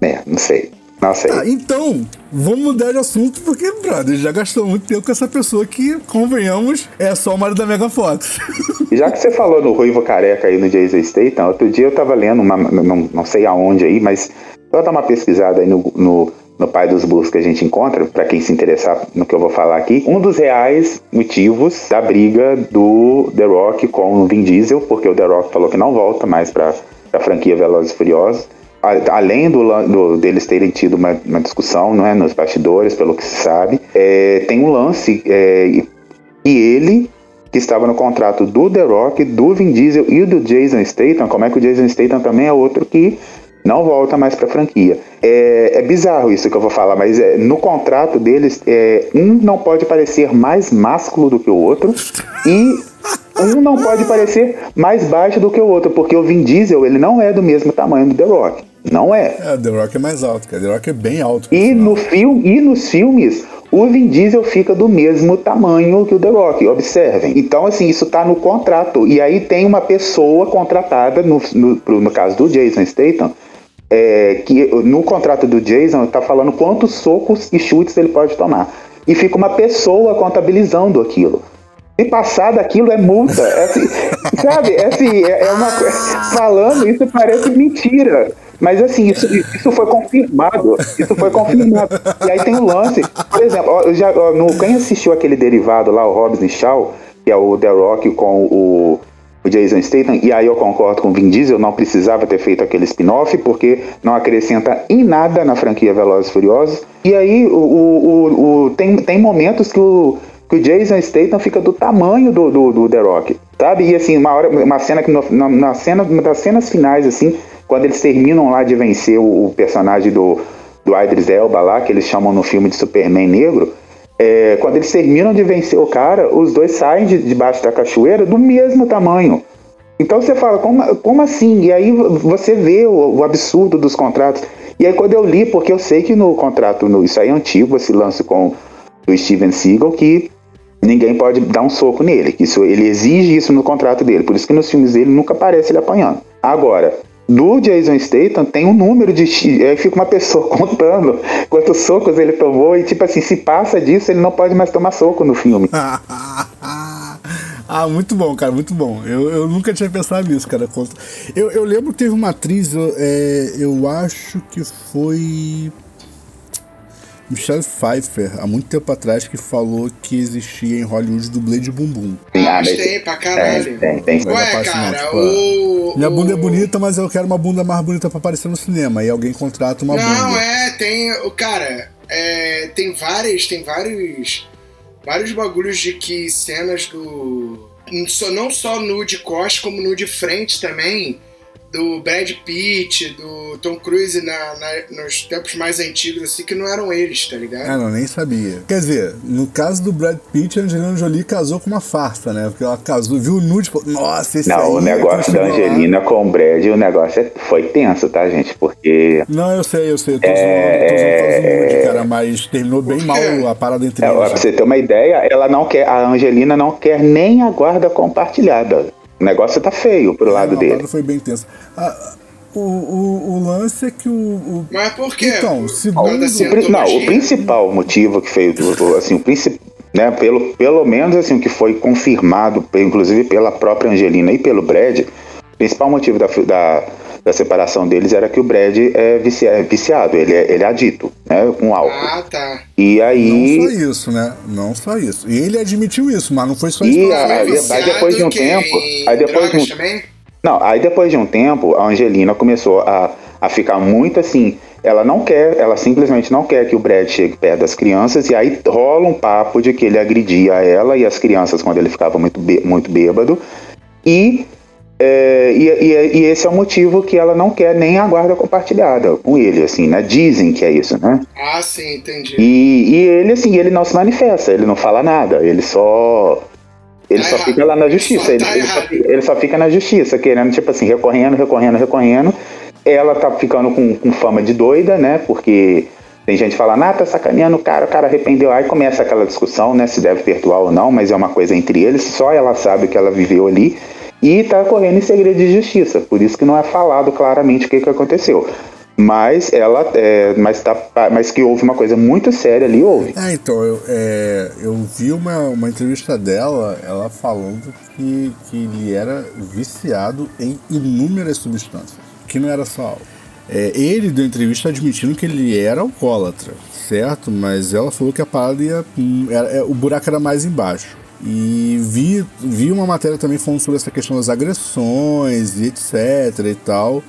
é, não sei. Não sei. Ah, então, vamos mudar de assunto, porque, brother, já gastou muito tempo com essa pessoa que, convenhamos, é só o marido da Mega Fox. Já que você falou no Ruivo Careca aí no Jason Statham, outro dia eu tava lendo, uma, não, não sei aonde aí, mas eu vou dar uma pesquisada aí no, no, no Pai dos Blues que a gente encontra, para quem se interessar no que eu vou falar aqui. Um dos reais motivos da briga do The Rock com o Vin Diesel, porque o The Rock falou que não volta mais pra, pra franquia Velozes e Furiosos. Além do, do- deles terem tido uma, uma discussão não é, nos bastidores, pelo que se sabe, é, tem um lance é, e ele que estava no contrato do The Rock, do Vin Diesel e do Jason Statham, como é que o Jason Statham também é outro que não volta mais para a franquia. É, é bizarro isso que eu vou falar, mas é, no contrato deles, é, um não pode parecer mais másculo do que o outro e um não pode parecer mais baixo do que o outro, porque o Vin Diesel ele não é do mesmo tamanho do The Rock. Não é. É, The Rock é mais alto, cara. The Rock é bem alto. E, no filme, e nos filmes, o Vin Diesel fica do mesmo tamanho que o The Rock, observem. Então, assim, isso tá no contrato. E aí tem uma pessoa contratada, no, no, no caso do Jason Statham, é, que no contrato do Jason tá falando quantos socos e chutes ele pode tomar. E fica uma pessoa contabilizando aquilo. Se passar daquilo é multa. É assim, sabe? É, assim, é, é uma Falando, isso parece mentira. Mas assim, isso, isso foi confirmado. Isso foi confirmado. E aí tem o lance. Por exemplo, já, no, quem assistiu aquele derivado lá, o Hobbs e Shaw, que é o The Rock com o, o Jason Statham, e aí eu concordo com o Vin Diesel, não precisava ter feito aquele spin-off, porque não acrescenta em nada na franquia Velozes e Furiosos. E aí o, o, o- tem, tem momentos que o, que o Jason Statham fica do tamanho do, do, do The Rock, sabe? E assim, uma hora, uma cena que na, na cena, uma das cenas finais, assim, quando eles terminam lá de vencer o, o personagem do, do Idris Elba lá, que eles chamam no filme de Superman Negro, é, quando eles terminam de vencer o cara, os dois saem de debaixo da cachoeira do mesmo tamanho. Então você fala, como, como assim? E aí você vê o, o absurdo dos contratos. E aí quando eu li, porque eu sei que no contrato, no, isso aí é antigo, esse lance com o Steven Seagal, que ninguém pode dar um soco nele. Isso, ele exige isso no contrato dele. Por isso que nos filmes dele nunca aparece ele apanhando. Agora, do Jason Statham tem um número de. X- Aí fica uma pessoa contando quantos socos ele tomou. E tipo assim, se passa disso, ele não pode mais tomar soco no filme. ah, muito bom, cara, muito bom. Eu, eu nunca tinha pensado nisso, cara. Eu, eu lembro que teve uma atriz, eu, é, eu acho que foi. Michelle Pfeiffer, há muito tempo atrás, que falou que existia em Hollywood dublê de bumbum. Ah, mas tem pra caralho. Tem, tem, tem. Ué, cara, tipo, o. Minha o- bunda é bonita, mas eu quero uma bunda mais bonita pra aparecer no cinema. E alguém contrata uma Não, bunda. é, tem. O cara, é, tem várias, tem vários. Vários bagulhos de que cenas do. Não só nu de costas, como nu de frente também. Do Brad Pitt, do Tom Cruise na, na- nos tempos mais antigos, assim, que não eram eles, tá ligado? Ah, não, nem sabia. Quer dizer, no caso do Brad Pitt, a Angelina Jolie casou com uma farsa, né? Porque ela casou, viu o nude e falou, nossa, esse aí... Não, o negócio da chegou lá- Angelina com o Brad, o negócio é- foi tenso, tá, gente? Porque Não, eu sei, eu sei. Eu tô É, zoando, tô zoando por causa do é, nude, cara. Mas terminou bem mal a parada entre É, eles. pra você ter uma ideia, ela não quer, a Angelina não quer nem a guarda compartilhada. O negócio tá feio pro lado a dele. foi bem tensa. Ah, o, o, o lance é que o... o- Mas por quê? Então, segundo- da O não, o principal motivo que fez, assim, o principal, né, pelo, pelo menos assim, o que foi confirmado, inclusive pela própria Angelina e pelo Brad, principal motivo da, da, da separação deles era que o Brad é, vici- é viciado, ele é, ele é adito, né, com álcool. Ah, tá. E aí. Não só isso, né? Não só isso. E ele admitiu isso, mas não foi só isso. E a- aí- aí depois de um tempo- em aí depois de um- também? Não, aí depois de um tempo, a Angelina começou a, a ficar muito assim. Ela não quer, ela simplesmente não quer que o Brad chegue perto das crianças, e aí rola um papo de que ele agredia ela e as crianças quando ele ficava muito, bê- muito bêbado. E, é, e, e- e esse é o motivo que ela não quer nem a guarda compartilhada com ele, assim, né? Dizem que é isso, né? Ah, sim, entendi. E, e ele, assim, ele não se manifesta, ele não fala nada, ele só. Ele Tá só errado. fica lá na justiça. Só Ele, tá ele só, ele só fica na justiça, querendo, tipo assim, recorrendo, recorrendo, recorrendo. Ela tá ficando com, com fama de doida, né? Porque tem gente falando, ah, tá sacaneando o cara, o cara arrependeu. Aí começa aquela discussão, né? Se deve perdoar ou não, mas é uma coisa entre eles, só ela sabe o que ela viveu ali. E tá correndo em segredo de justiça, por isso que não é falado claramente o que, que aconteceu. Mas ela é, mas, tá, mas que houve uma coisa muito séria ali, houve. É, então, eu, é, eu vi uma, uma entrevista dela, ela falando que, que ele era viciado em inúmeras substâncias, que não era só. É, ele deu entrevista admitindo que ele era alcoólatra, certo? Mas ela falou que a parada ia, hum, era, é, o buraco era mais embaixo. E vi, vi uma matéria também falando sobre essa questão das agressões e etc e tal.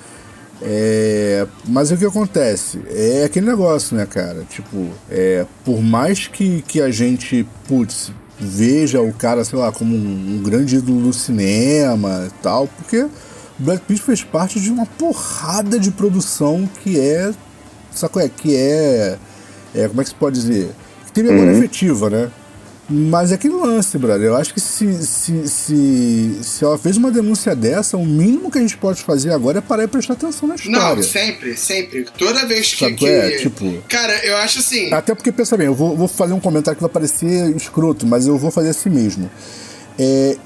É, mas o que acontece? É aquele negócio, né, cara? Tipo, é, por mais que, que a gente, putz, veja o cara, sei lá, como um, um grande ídolo do cinema e tal, porque Brad Pitt fez parte de uma porrada de produção que é. Qual é? Que é, é. Como é que se pode dizer? Que tem memória uhum. efetiva, né? Mas é aquele lance, brother. Eu acho que se, se, se, se ela fez uma denúncia dessa, o mínimo que a gente pode fazer agora é parar e prestar atenção na história. Não, sempre, sempre. Toda vez que. Que... É, tipo. Cara, eu acho assim. Até porque, pensa bem, eu vou, vou fazer um comentário que vai parecer escroto, mas eu vou fazer assim mesmo. É,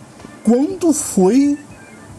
quando foi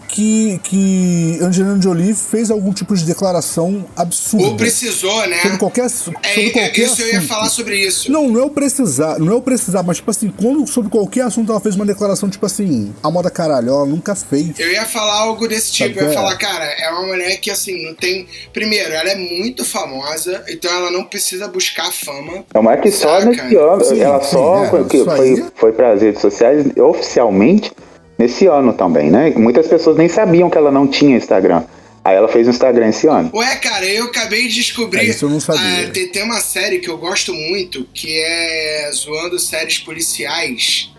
que, que Angelina Jolie fez algum tipo de declaração absurda. Ou precisou, né? Sobre qualquer, sobre é, qualquer isso assunto. eu ia falar sobre isso. Não, não é o precisar, não é o precisar, mas tipo assim, quando sobre qualquer assunto ela fez uma declaração, tipo assim, a moda caralho, ela nunca fez. Eu ia falar algo desse tipo, Sabe eu ia é? falar, cara, é uma mulher que assim, não tem. Primeiro, ela é muito famosa, então ela não precisa buscar fama. É uma que só nesse ano, ela sim, só é, foi, foi, foi para as redes sociais oficialmente nesse ano também, né? Muitas pessoas nem sabiam que ela não tinha Instagram. Aí ela fez um Instagram esse ano. Ué, cara, eu acabei de descobrir. É, isso eu não sabia. Ah, tem, tem, uma série que eu gosto muito, que é zoando séries policiais.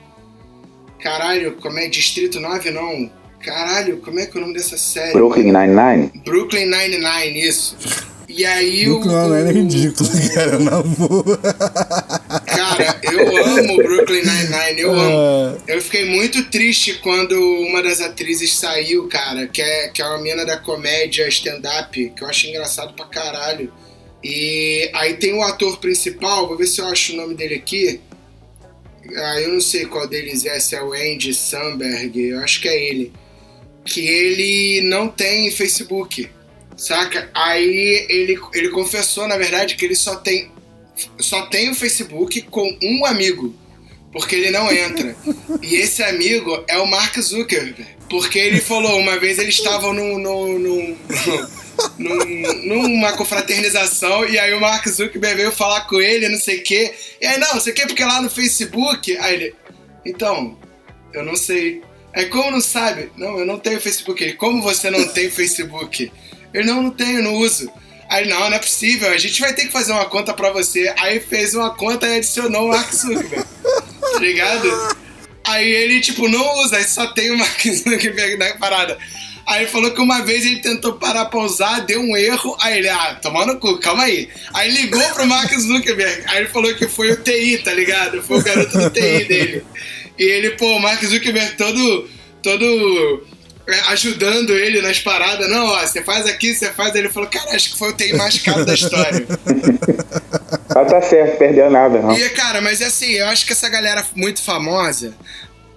Caralho, como é? Distrito 9, não. Caralho, como é que é o nome dessa série? Brooklyn Nine-Nine? Brooklyn Nine-Nine, isso. E aí Brooklyn o. Nine-Nine é ridículo, cara, na boa. Cara, eu amo Brooklyn Nine-Nine, eu amo. É. Eu fiquei muito triste quando uma das atrizes saiu, cara, que é, que é uma mina da comédia stand-up, que eu acho engraçado pra caralho. E aí tem o ator principal, vou ver se eu acho o nome dele aqui. Ah, eu não sei qual deles é, se é o Andy Samberg, eu acho que é ele. Que ele não tem Facebook, saca? Aí ele, ele confessou, na verdade, que ele só tem só tem o Facebook com um amigo, porque ele não entra. e esse amigo é o Mark Zuckerberg. Porque ele falou, uma vez eles estavam num, num, num, num, numa confraternização e aí o Mark Zuckerberg veio falar com ele, não sei o quê. E aí, não, você quer porque lá no Facebook. Aí ele, então, eu não sei. Aí, como não sabe? Não, eu não tenho Facebook. Ele, como você não tem Facebook? Ele, não, não tenho, não uso. Aí, não, não é possível, a gente vai ter que fazer uma conta pra você. Aí fez uma conta e adicionou o Mark Zuckerberg. tá ligado? Aí ele, tipo, não usa, aí só tem o Mark Zuckerberg na parada. Aí falou que uma vez ele tentou parar pra usar, deu um erro. Aí ele, ah, tomar no cu, calma aí. Aí ligou pro Mark Zuckerberg. Aí ele falou que foi o TI, tá ligado? Foi o garoto do TI dele. E ele, pô, o Mark Zuckerberg todo, todo ajudando ele nas paradas. Não, ó, você faz aqui, você faz. Ele falou, cara, acho que foi o TI mais caro da história. ah, tá certo, perdeu nada, não. E, cara, mas é assim, eu acho que essa galera muito famosa,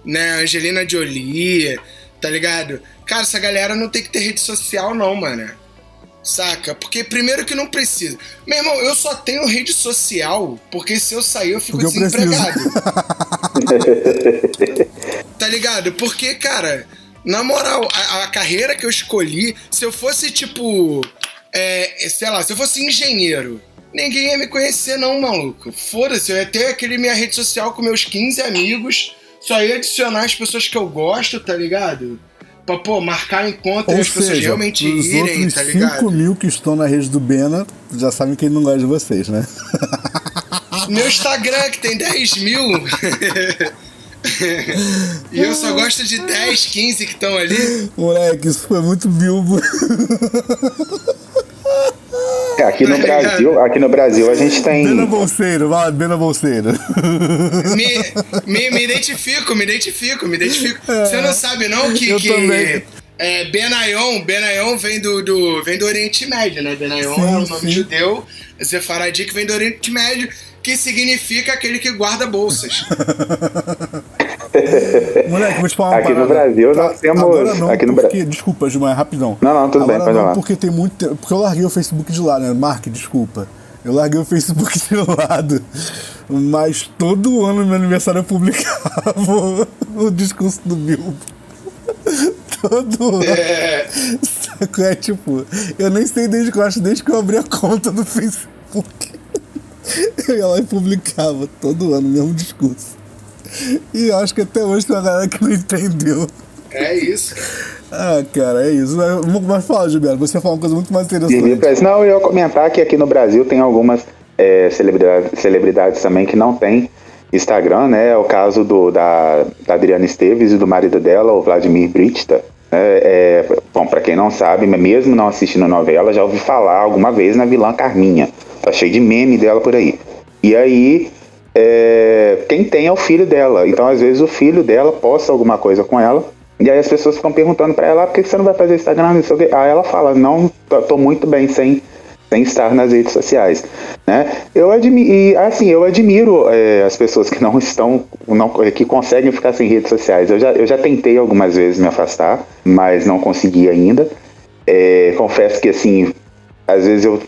né, Angelina Jolie, tá ligado? Cara, essa galera não tem que ter rede social, não, mano. Saca? Porque primeiro que não precisa. Meu irmão, eu só tenho rede social porque se eu sair eu fico porque desempregado. Eu tá ligado? Porque, cara, na moral, a, a, carreira que eu escolhi, se eu fosse tipo. É, sei lá, se eu fosse engenheiro, ninguém ia me conhecer, não, maluco. Foda-se, eu ia ter aquele minha rede social com meus 15 amigos, só ia adicionar as pessoas que eu gosto, tá ligado? Pra, pô, marcar encontro e as pessoas realmente os irem, outros tá ligado? 5 mil que estão na rede do Bena já sabem que ele não gosta de vocês, né? Meu Instagram, que tem 10 mil. e eu só gosto de 10, 15 que estão ali. Moleque, isso foi muito bilbo. É, aqui no Brasil, aqui no Brasil a gente tem. Bena Bolseiro, vai, Bena Bolseiro. Me, me, me, identifico, me identifico, me identifico. É, Você não sabe não que, eu que também. é, Benayon, Benayon vem do, do, vem do Oriente Médio, né? Benayon sim, é um nome sim. judeu, Zefaradi que vem do Oriente Médio que significa aquele que guarda bolsas. Moleque, vou te falar uma Aqui no parada. Brasil nós temos- Agora não, aqui no porque... Bra- Desculpa, Gilmar, rapidão. Não, não, tudo bem, Agora pode não, falar. porque tem muito tempo... Porque eu larguei o Facebook de lado, né? Mark, desculpa. Eu larguei o Facebook de lado. Mas todo ano, no meu aniversário, eu publicava o, o discurso do Bilbo. Todo ano. É, Saco? É tipo, eu nem sei desde que eu acho, desde que eu abri a conta do Facebook. Eu ia lá e publicava todo ano o mesmo discurso. E eu acho que até hoje tem uma galera que não entendeu. é isso. Ah, cara, é isso. Mas, mas fala, Gilberto, você fala uma coisa muito mais interessante. Não, eu ia comentar que aqui no Brasil tem algumas é, celebridades, celebridades também que não têm Instagram, né? É o caso do, da, da Adriana Esteves e do marido dela, o Vladimir Brista. Né? É, bom, pra quem não sabe, mesmo não assistindo novela, já ouvi falar alguma vez na vilã Carminha. Tá cheio de meme dela por aí. E aí, é, quem tem é o filho dela. Então, às vezes, o filho dela posta alguma coisa com ela. E aí as pessoas ficam perguntando pra ela, "Ah, por que você não vai fazer Instagram? Aí ela fala, não, tô, tô muito bem sem, sem estar nas redes sociais. Né? Eu admiro, e assim, eu admiro é, as pessoas que não estão, não, que conseguem ficar sem redes sociais. Eu já, eu já tentei algumas vezes me afastar, mas não consegui ainda. É, confesso que assim, às vezes eu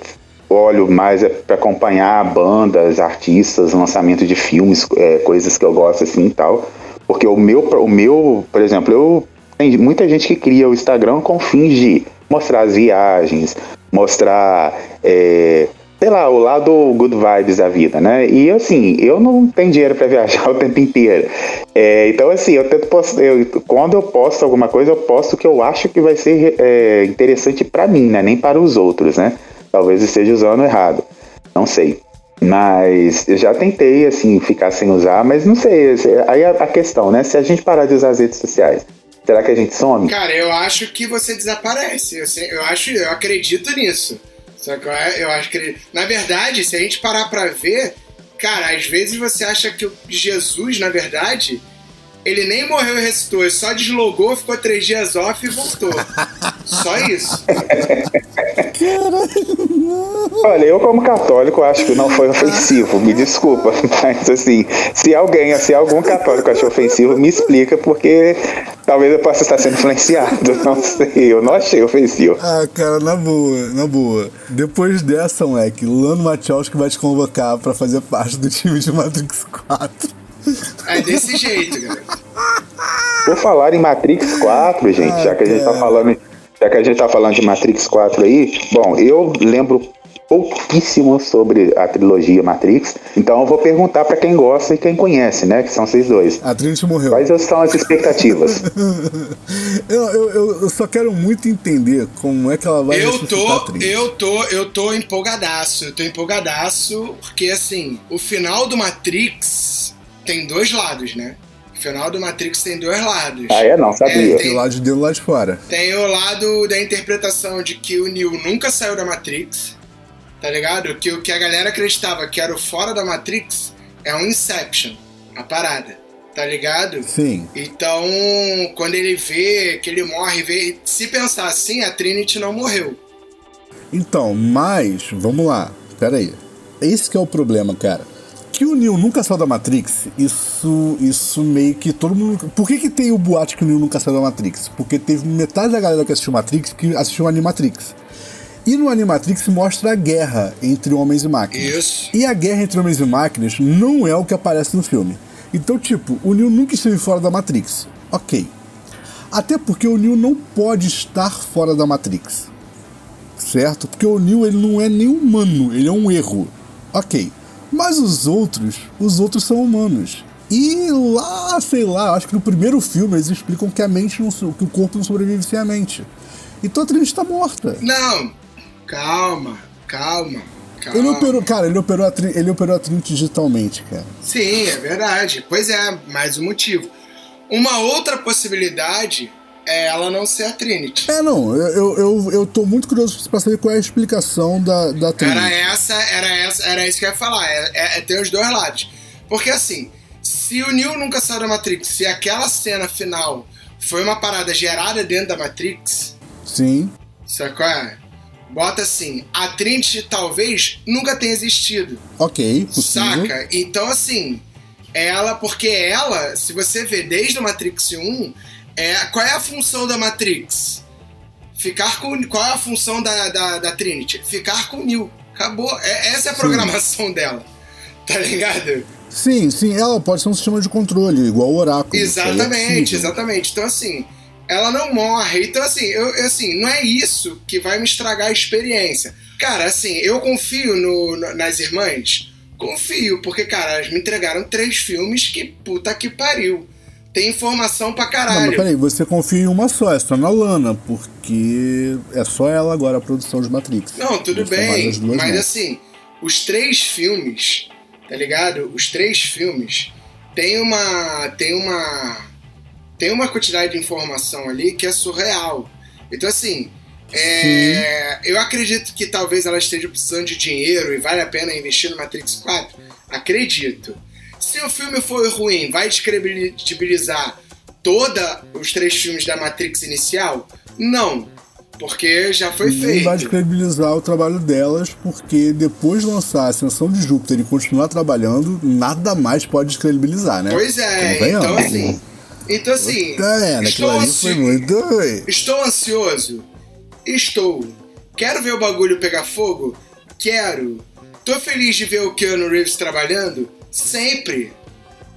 olho mais é para acompanhar bandas, artistas, lançamento de filmes, é, coisas que eu gosto assim e tal. Porque o meu, o meu, por exemplo, eu tem muita gente que cria o Instagram com fins de mostrar as viagens, mostrar, é, sei lá, o lado good vibes da vida, né? E assim, eu não tenho dinheiro para viajar o tempo inteiro. É, então, assim, eu tento postar, eu, quando eu posto alguma coisa, eu posto o que eu acho que vai ser é, interessante para mim, né? Nem para os outros, né? Talvez esteja usando errado, não sei. Mas eu já tentei, assim, ficar sem usar, mas não sei. Aí a, a questão, né? Se a gente parar de usar as redes sociais, será que a gente some? Cara, eu acho que você desaparece. Eu, eu acho, eu acredito nisso. Só que eu, eu acho que. Na verdade, se a gente parar pra ver, cara, às vezes você acha que Jesus, na verdade, ele nem morreu e ressuscitou, ele só deslogou, ficou três dias off e voltou. Só isso. Olha, eu como católico acho que não foi ofensivo, me desculpa, mas assim, se alguém, se algum católico achou ofensivo, me explica, porque talvez eu possa estar sendo influenciado, não sei, eu não achei ofensivo. Ah, cara, na boa, na boa. Depois dessa, moleque, Lano Machowski vai te convocar pra fazer parte do time de Matrix 4. É desse jeito, cara. Por falar em Matrix 4, gente, Ah, já que a gente tá cara. falando, já que a gente tá falando de Matrix 4 aí, bom, eu lembro pouquíssimo sobre a trilogia Matrix, então eu vou perguntar pra quem gosta e quem conhece, né, que são vocês dois. A Trinity morreu. Quais são as expectativas? Eu, eu, eu- só quero muito entender como é que ela vai Eu tô, Trinity. eu tô, eu tô empolgadaço. Eu tô empolgadaço porque, assim, o final do Matrix tem dois lados, né? O final do Matrix tem dois lados. Ah, é? Não, sabia. É, Tem lá de dentro e lá de fora. Tem o lado da interpretação de que o Neo nunca saiu da Matrix, tá ligado? Que o que a galera acreditava que era o fora da Matrix é um Inception, a parada, tá ligado? Sim. Então, quando ele vê que ele morre, vê, se pensar assim, a Trinity não morreu. Então, mas, vamos lá. Pera aí. Esse que é o problema, cara. Que o Neo nunca saiu da Matrix, isso, isso meio que todo mundo. Por que, que tem o boato que o Neo nunca saiu da Matrix? Porque teve metade da galera que assistiu Matrix que assistiu Animatrix. E no Animatrix mostra a guerra entre homens e máquinas. Isso. E a guerra entre homens e máquinas não é o que aparece no filme. Então, tipo, o Neo nunca esteve fora da Matrix. Ok. Até porque o Neo não pode estar fora da Matrix. Certo? Porque o Neo ele não é nem humano, ele é um erro. Ok. Mas os outros, os outros são humanos. E lá, sei lá, acho que no primeiro filme eles explicam que a mente não, que o corpo não sobrevive sem a mente. Então a Trinity está morta. Não, calma, calma, calma. Ele operou, cara, ele operou a, ele operou a Trinity digitalmente, cara. Sim, é verdade. Pois é, mais um motivo. Uma outra possibilidade é ela não ser a Trinity. É, não, eu, eu, eu, tô muito curioso pra saber qual é a explicação da, da Trinity. Era essa, era essa, era isso que eu ia falar. É, é, é ter os dois lados. Porque assim, se o Neo nunca saiu da Matrix, se aquela cena final foi uma parada gerada dentro da Matrix, Sim. sacou? É? Bota assim, a Trinity talvez nunca tenha existido. Ok, possível. Saca? Então, assim, ela, porque ela, se você vê desde o Matrix 1, é, qual é a função da Matrix? Ficar com. Qual é a função da, da, da Trinity? Ficar com o Neo. Acabou. É, essa é a programação dela. Tá ligado? Sim, sim, ela pode ser um sistema de controle, igual o Oráculo. Exatamente, exatamente. Então, assim, ela não morre. Então, assim, eu, eu, assim, não é isso que vai me estragar a experiência. Cara, assim, eu confio no, no, nas irmãs? Confio, porque, cara, elas me entregaram três filmes que puta que pariu. Tem informação pra caralho. Não, mas peraí, você confia em uma só, é só na Lana, porque é só ela agora a produção de Matrix. Não, tudo bem, mas assim, os três filmes, tá ligado? Os três filmes tem uma. tem uma. tem uma quantidade de informação ali que é surreal. Então, assim, é, eu acredito que talvez ela esteja precisando de dinheiro e vale a pena investir no Matrix 4. Acredito. Se o filme for ruim, vai descredibilizar todos os três filmes da Matrix inicial? Não. Porque já foi Ninguém feito. vai descredibilizar o trabalho delas, porque depois de lançar a Ascensão de Júpiter e continuar trabalhando, nada mais pode descredibilizar, né? Pois é, então assim. Então assim. É, estou, ansi... muito... estou ansioso Estou. Quero ver o bagulho pegar fogo? Quero. Tô feliz de ver o Keanu Reeves trabalhando? Sempre.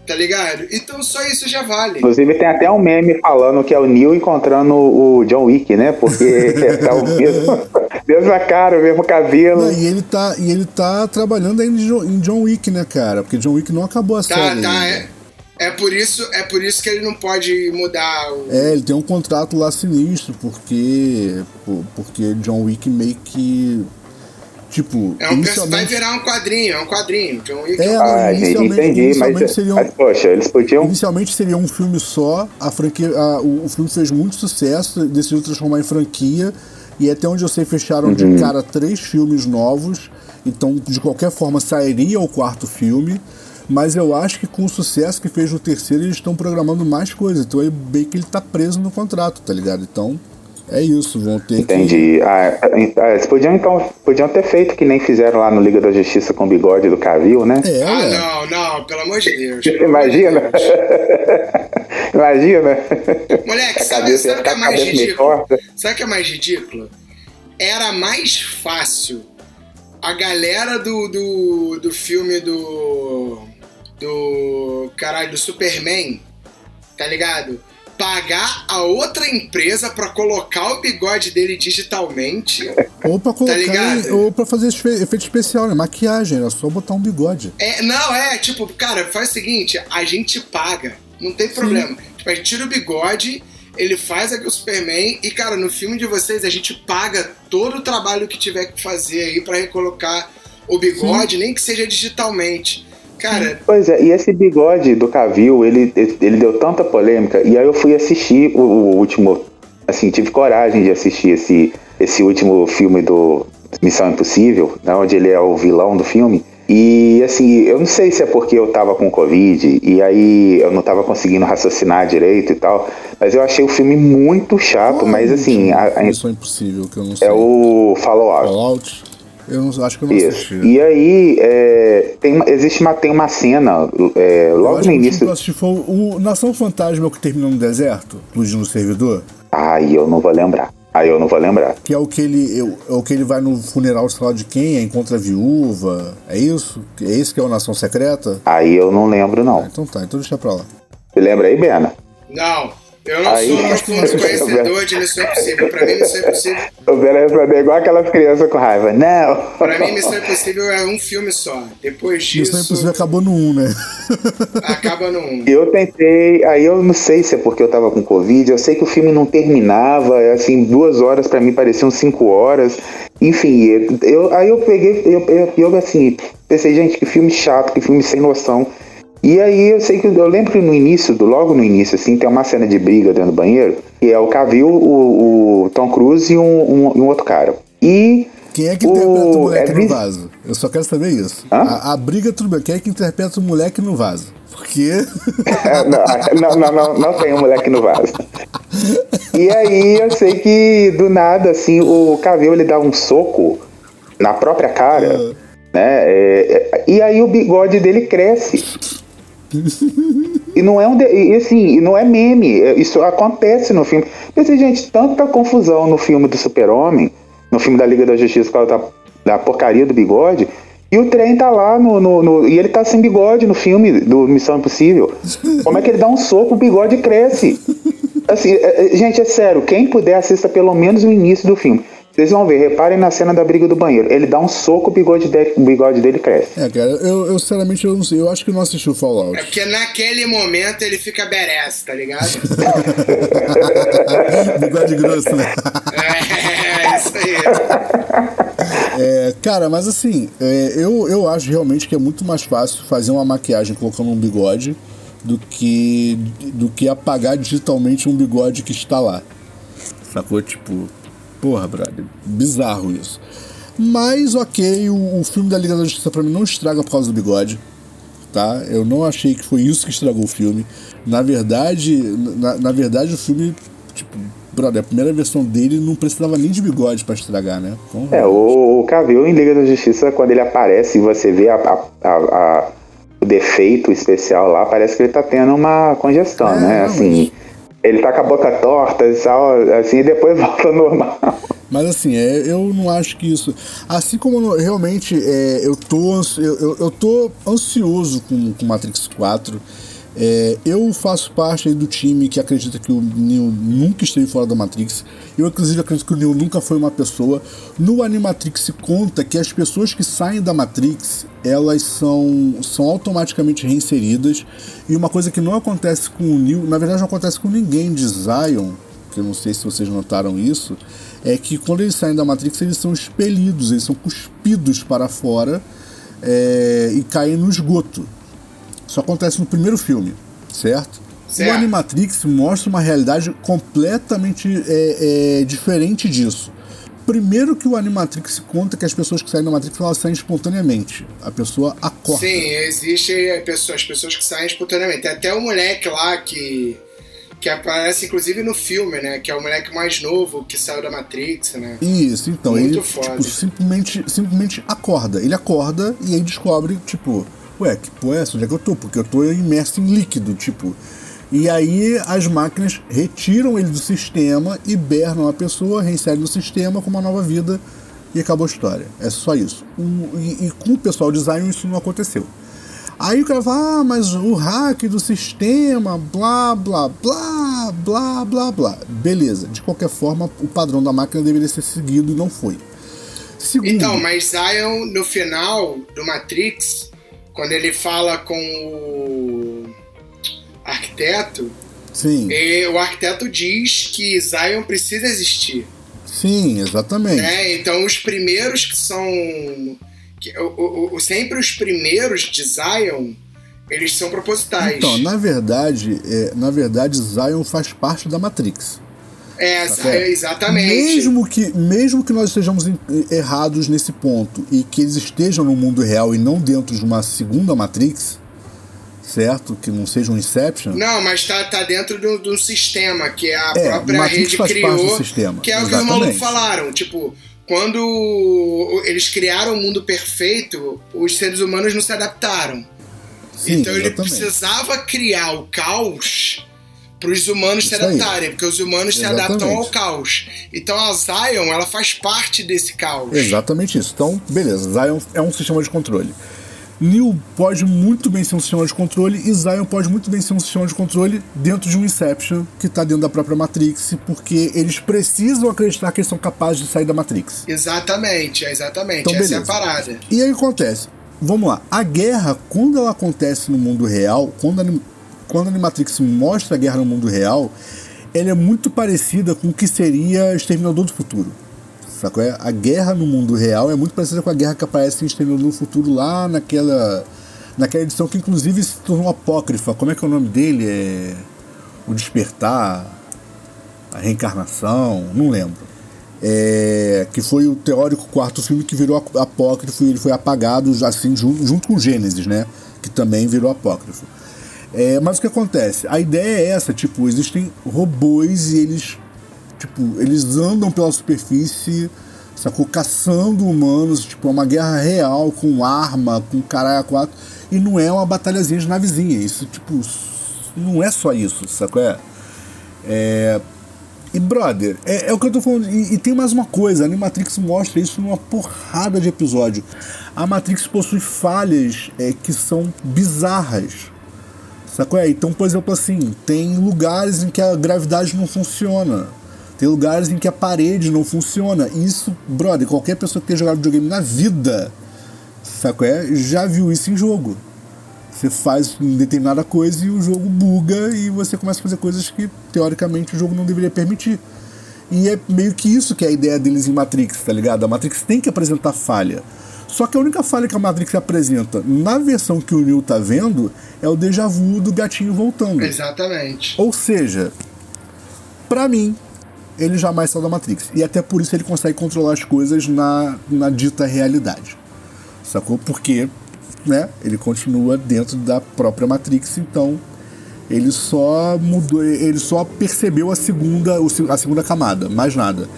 Tá ligado? Então só isso já vale. Inclusive tem até um meme falando que é o Neil encontrando o John Wick, né? Porque tá o mesmo, mesma cara, o mesmo cabelo. Não, e, ele tá, e ele tá trabalhando ainda em John Wick, né, cara? Porque John Wick não acabou a tá, série. Tá, é. É por isso, é por isso que ele não pode mudar o. É, ele tem um contrato lá sinistro, porque. Porque John Wick meio que. Tipo. É um inicialmente... Vai virar um quadrinho, é um quadrinho. Wick é, é um ah, inicialmente, entendi, inicialmente mas, seria um, mas, poxa, eles podiam. Inicialmente seria um filme só, a franquia. A, o, o, filme fez muito sucesso, decidiu transformar em franquia. E até onde eu sei, fecharam uhum. de cara três filmes novos. Então, de qualquer forma, sairia o quarto filme. Mas eu acho que com o sucesso que fez no terceiro, eles estão programando mais coisas. Então é bem que ele tá preso no contrato, tá ligado? Então. É isso, vão ter Entendi. Que... Ah, ah, eles podiam então podiam ter feito que nem fizeram lá no Liga da Justiça com o bigode do Cavil, né? É, ah, é. não, não, pelo amor de Deus. Imagina. De Deus. Imagina. Moleque, sabe, sabe o que é mais ridículo? Sabe o que é mais ridículo? Era mais fácil a galera do, do, do filme do do. Caralho, do Superman, tá ligado? Pagar a outra empresa para colocar o bigode dele digitalmente. Ou pra colocar. Tá ou pra fazer efeito especial, né? Maquiagem, era só botar um bigode. É, não, é, tipo, cara, faz o seguinte, a gente paga. Não tem problema. Sim. Tipo, a gente tira o bigode, ele faz aqui o Superman, e, cara, no filme de vocês a gente paga todo o trabalho que tiver que fazer aí para recolocar o bigode, Sim. nem que seja digitalmente. Cara. Pois é, e esse bigode do Cavil, ele, ele deu tanta polêmica. E aí eu fui assistir o, o último. Assim, tive coragem de assistir esse, esse último filme do Missão Impossível, né, onde ele é o vilão do filme. E assim, eu não sei se é porque eu tava com Covid e aí eu não tava conseguindo raciocinar direito e tal, mas eu achei o filme muito chato, mas assim. A, a, Missão Impossível, que eu não é sei. É o Fallout. Fallout. Eu não, acho que eu não Isso. assisti. E aí, é, tem, existe uma, tem uma cena, é, logo no início. Que eu foi o Nação Fantasma é o que terminou no deserto, explodindo no servidor? Aí eu não vou lembrar. Aí eu não vou lembrar. Que é o que ele, é o que ele vai no funeral, sei lá de quem, encontra a viúva. É isso? É isso que é o Nação Secreta? Aí eu não lembro, não. Ah, então tá, então deixa pra lá. Você lembra aí, Bena? Não. Eu não aí, sou profundo conhecedor de Missão Impossível. Pra mim, Missão Impossível. O Beleza é igual aquelas crianças com raiva. Não! Pra mim, Missão Impossível é um filme só. Depois disso. Missão Impossível acabou no 1, né? Acaba no 1. Eu tentei, aí eu não sei se é porque eu tava com Covid, eu sei que o filme não terminava, assim, duas horas pra mim pareciam cinco horas. Enfim, eu, aí eu peguei, eu, eu, eu assim, pensei, gente, que filme chato, que filme sem noção. E aí eu sei que eu lembro que no início, do, logo no início, assim, tem uma cena de briga dentro do banheiro, que é o Cavill, o, o Tom Cruise e um, um, um, outro cara. E. Quem é que interpreta o, o moleque é, no vaso? Eu só quero saber isso. A, a, briga, tudo bem. Quem é que interpreta o moleque no vaso? Porque. não, não, não, não, tem um moleque no vaso. E aí eu sei que do nada, assim, o Cavill ele dá um soco na própria cara. Uh. Né? É, é, e aí o bigode dele cresce. E não é um. De... E assim, não é meme. é- Isso acontece no filme. Mas, gente, tanta confusão no filme do Super-Homem, no filme da Liga da Justiça, por causa da, da porcaria do bigode. E o trem tá lá no, no- no- E ele tá sem bigode no filme do Missão Impossível. Como é que ele dá um soco, o bigode cresce? Assim, é- é- gente, é sério, quem puder assista pelo menos o início do filme. Vocês vão ver, reparem na cena da briga do banheiro. Ele dá um soco, o bigode dele, o bigode dele cresce. É, cara, eu, eu sinceramente eu não sei. Eu acho que não assisti o Fallout. É porque naquele momento ele fica badass, tá ligado? Bigode grosso, né? é, isso aí. É, cara, mas assim, é, eu, eu acho realmente que é muito mais fácil fazer uma maquiagem colocando um bigode do que, do que apagar digitalmente um bigode que está lá. Sacou? Tipo, porra, brother, bizarro isso. Mas, ok, o, o filme da Liga da Justiça pra mim não estraga por causa do bigode. Tá? Eu não achei que foi isso que estragou o filme. Na verdade, na, na verdade o filme, tipo, brother, a primeira versão dele não precisava nem de bigode pra estragar, né? Então, É, o, o Cavill em Liga da Justiça, quando ele aparece e você vê a- a- a- o defeito especial lá, parece que ele tá tendo uma congestão, É, né? Assim, ele tá com a boca torta e tal, assim, e depois volta normal. Mas assim, é, eu não acho que isso. Assim como realmente é, eu, tô, eu, eu, eu tô ansioso com, com Matrix 4. É, eu faço parte do time que acredita que o Neo nunca esteve fora da Matrix. Eu, inclusive, acredito que o Neo nunca foi uma pessoa. No Animatrix se conta que as pessoas que saem da Matrix elas são, são automaticamente reinseridas. E uma coisa que não acontece com o Neo, na verdade, não acontece com ninguém de Zion, que eu não sei se vocês notaram isso, é que quando eles saem da Matrix eles são expelidos, eles são cuspidos para fora é, e caem no esgoto. Isso acontece no primeiro filme, certo? Certo. O Animatrix mostra uma realidade completamente é, é, diferente disso. Primeiro que o Animatrix conta que as pessoas que saem da Matrix elas saem espontaneamente. A pessoa acorda. Sim, existe a pessoa- as pessoas que saem espontaneamente. Tem até o moleque lá que. Que aparece inclusive no filme, né? Que é o moleque mais novo que saiu da Matrix, né? Isso, então Muito ele foda. tipo, simplesmente, simplesmente acorda. Ele acorda e aí descobre, tipo, ué, que porra é essa? Onde é que eu tô? Porque eu tô imerso em líquido, tipo. E aí as máquinas retiram ele do sistema, hibernam a pessoa, reinserem no sistema com uma nova vida e acabou a história. É só isso. O- e, e com o pessoal de Zion isso não aconteceu. Aí o cara fala, ah, mas o hack do sistema, blá, blá, blá, blá, blá, blá. Beleza, de qualquer forma, o padrão da máquina deveria ser seguido e não foi. Segundo, Então, mas Zion, no final do Matrix, quando ele fala com o arquiteto, sim, e o arquiteto diz que Zion precisa existir. sim, exatamente. né? Então, os primeiros que são. que- o- o- sempre os primeiros de Zion, eles são propositais. Então, na verdade, é, na verdade, Zion faz parte da Matrix. É, é, exatamente. Mesmo que, mesmo que nós estejamos errados nesse ponto e que eles estejam no mundo real e não dentro de uma segunda Matrix, certo? Que não seja um Inception. Não, mas tá, tá dentro do, do sistema que a É, própria Matrix rede criou. do sistema, Que é o que os exatamente. malucos falaram. Tipo, quando eles criaram o mundo perfeito, os seres humanos não se adaptaram. Sim, então ele exatamente. precisava criar o caos para os humanos se Isso aí. adaptarem, porque os humanos se adaptam Exatamente. ao caos. Então a Zion, ela faz parte desse caos. Exatamente isso. Então, beleza, Zion é um sistema de controle. Neo pode muito bem ser um sistema de controle e Zion pode muito bem ser um sistema de controle dentro de um Inception que está dentro da própria Matrix, porque eles precisam acreditar que eles são capazes de sair da Matrix. Exatamente, é exatamente. Então, Essa é a beleza. parada. E aí acontece. Vamos lá. A guerra, quando ela acontece no mundo real, quando quando a Animatrix mostra a guerra no mundo real, ela é muito parecida com o que seria Exterminador do Futuro. Sacou? É? A guerra no mundo real é muito parecida com a guerra que aparece em Exterminador do Futuro lá naquela. Naquela edição que inclusive se tornou apócrifa. Como é que é o nome dele? É. O Despertar. A Reencarnação. Não lembro. É, que foi o teórico quarto filme que virou ap- apócrifo e ele foi apagado assim junto, junto com Gênesis, né? Que também virou apócrifo. É, mas o que acontece? A ideia é essa, tipo, existem robôs e eles, tipo, eles andam pela superfície, sacou? Caçando humanos, tipo, é uma guerra real com arma, com caralho a quatro. E não é uma batalhazinha de navezinha. Isso, tipo, não é só isso, sacou? É. é e, brother, é, é, o que eu tô falando. E, e, tem mais uma coisa: a Animatrix mostra isso numa porrada de episódio. A Matrix possui falhas é, que são bizarras. Sacou? É? Então, por exemplo, assim, tem lugares em que a gravidade não funciona. Tem lugares em que a parede não funciona. Isso, brother, qualquer pessoa que tenha jogado videogame na vida, sacou? É? Já viu isso em jogo. Você faz determinada coisa e o jogo buga e você começa a fazer coisas que teoricamente o jogo não deveria permitir. E é meio que isso que é a ideia deles em Matrix, tá ligado? A Matrix tem que apresentar falha. Só que a única falha que a Matrix apresenta na versão que o Neo tá vendo é o déjà vu do gatinho voltando. Exatamente. Ou seja, para mim, ele jamais saiu da Matrix. E até por isso ele consegue controlar as coisas na, na dita realidade. Sacou? Porque né? Ele continua dentro da própria Matrix, então ele só mudou, ele só percebeu a segunda, a segunda camada, mais nada.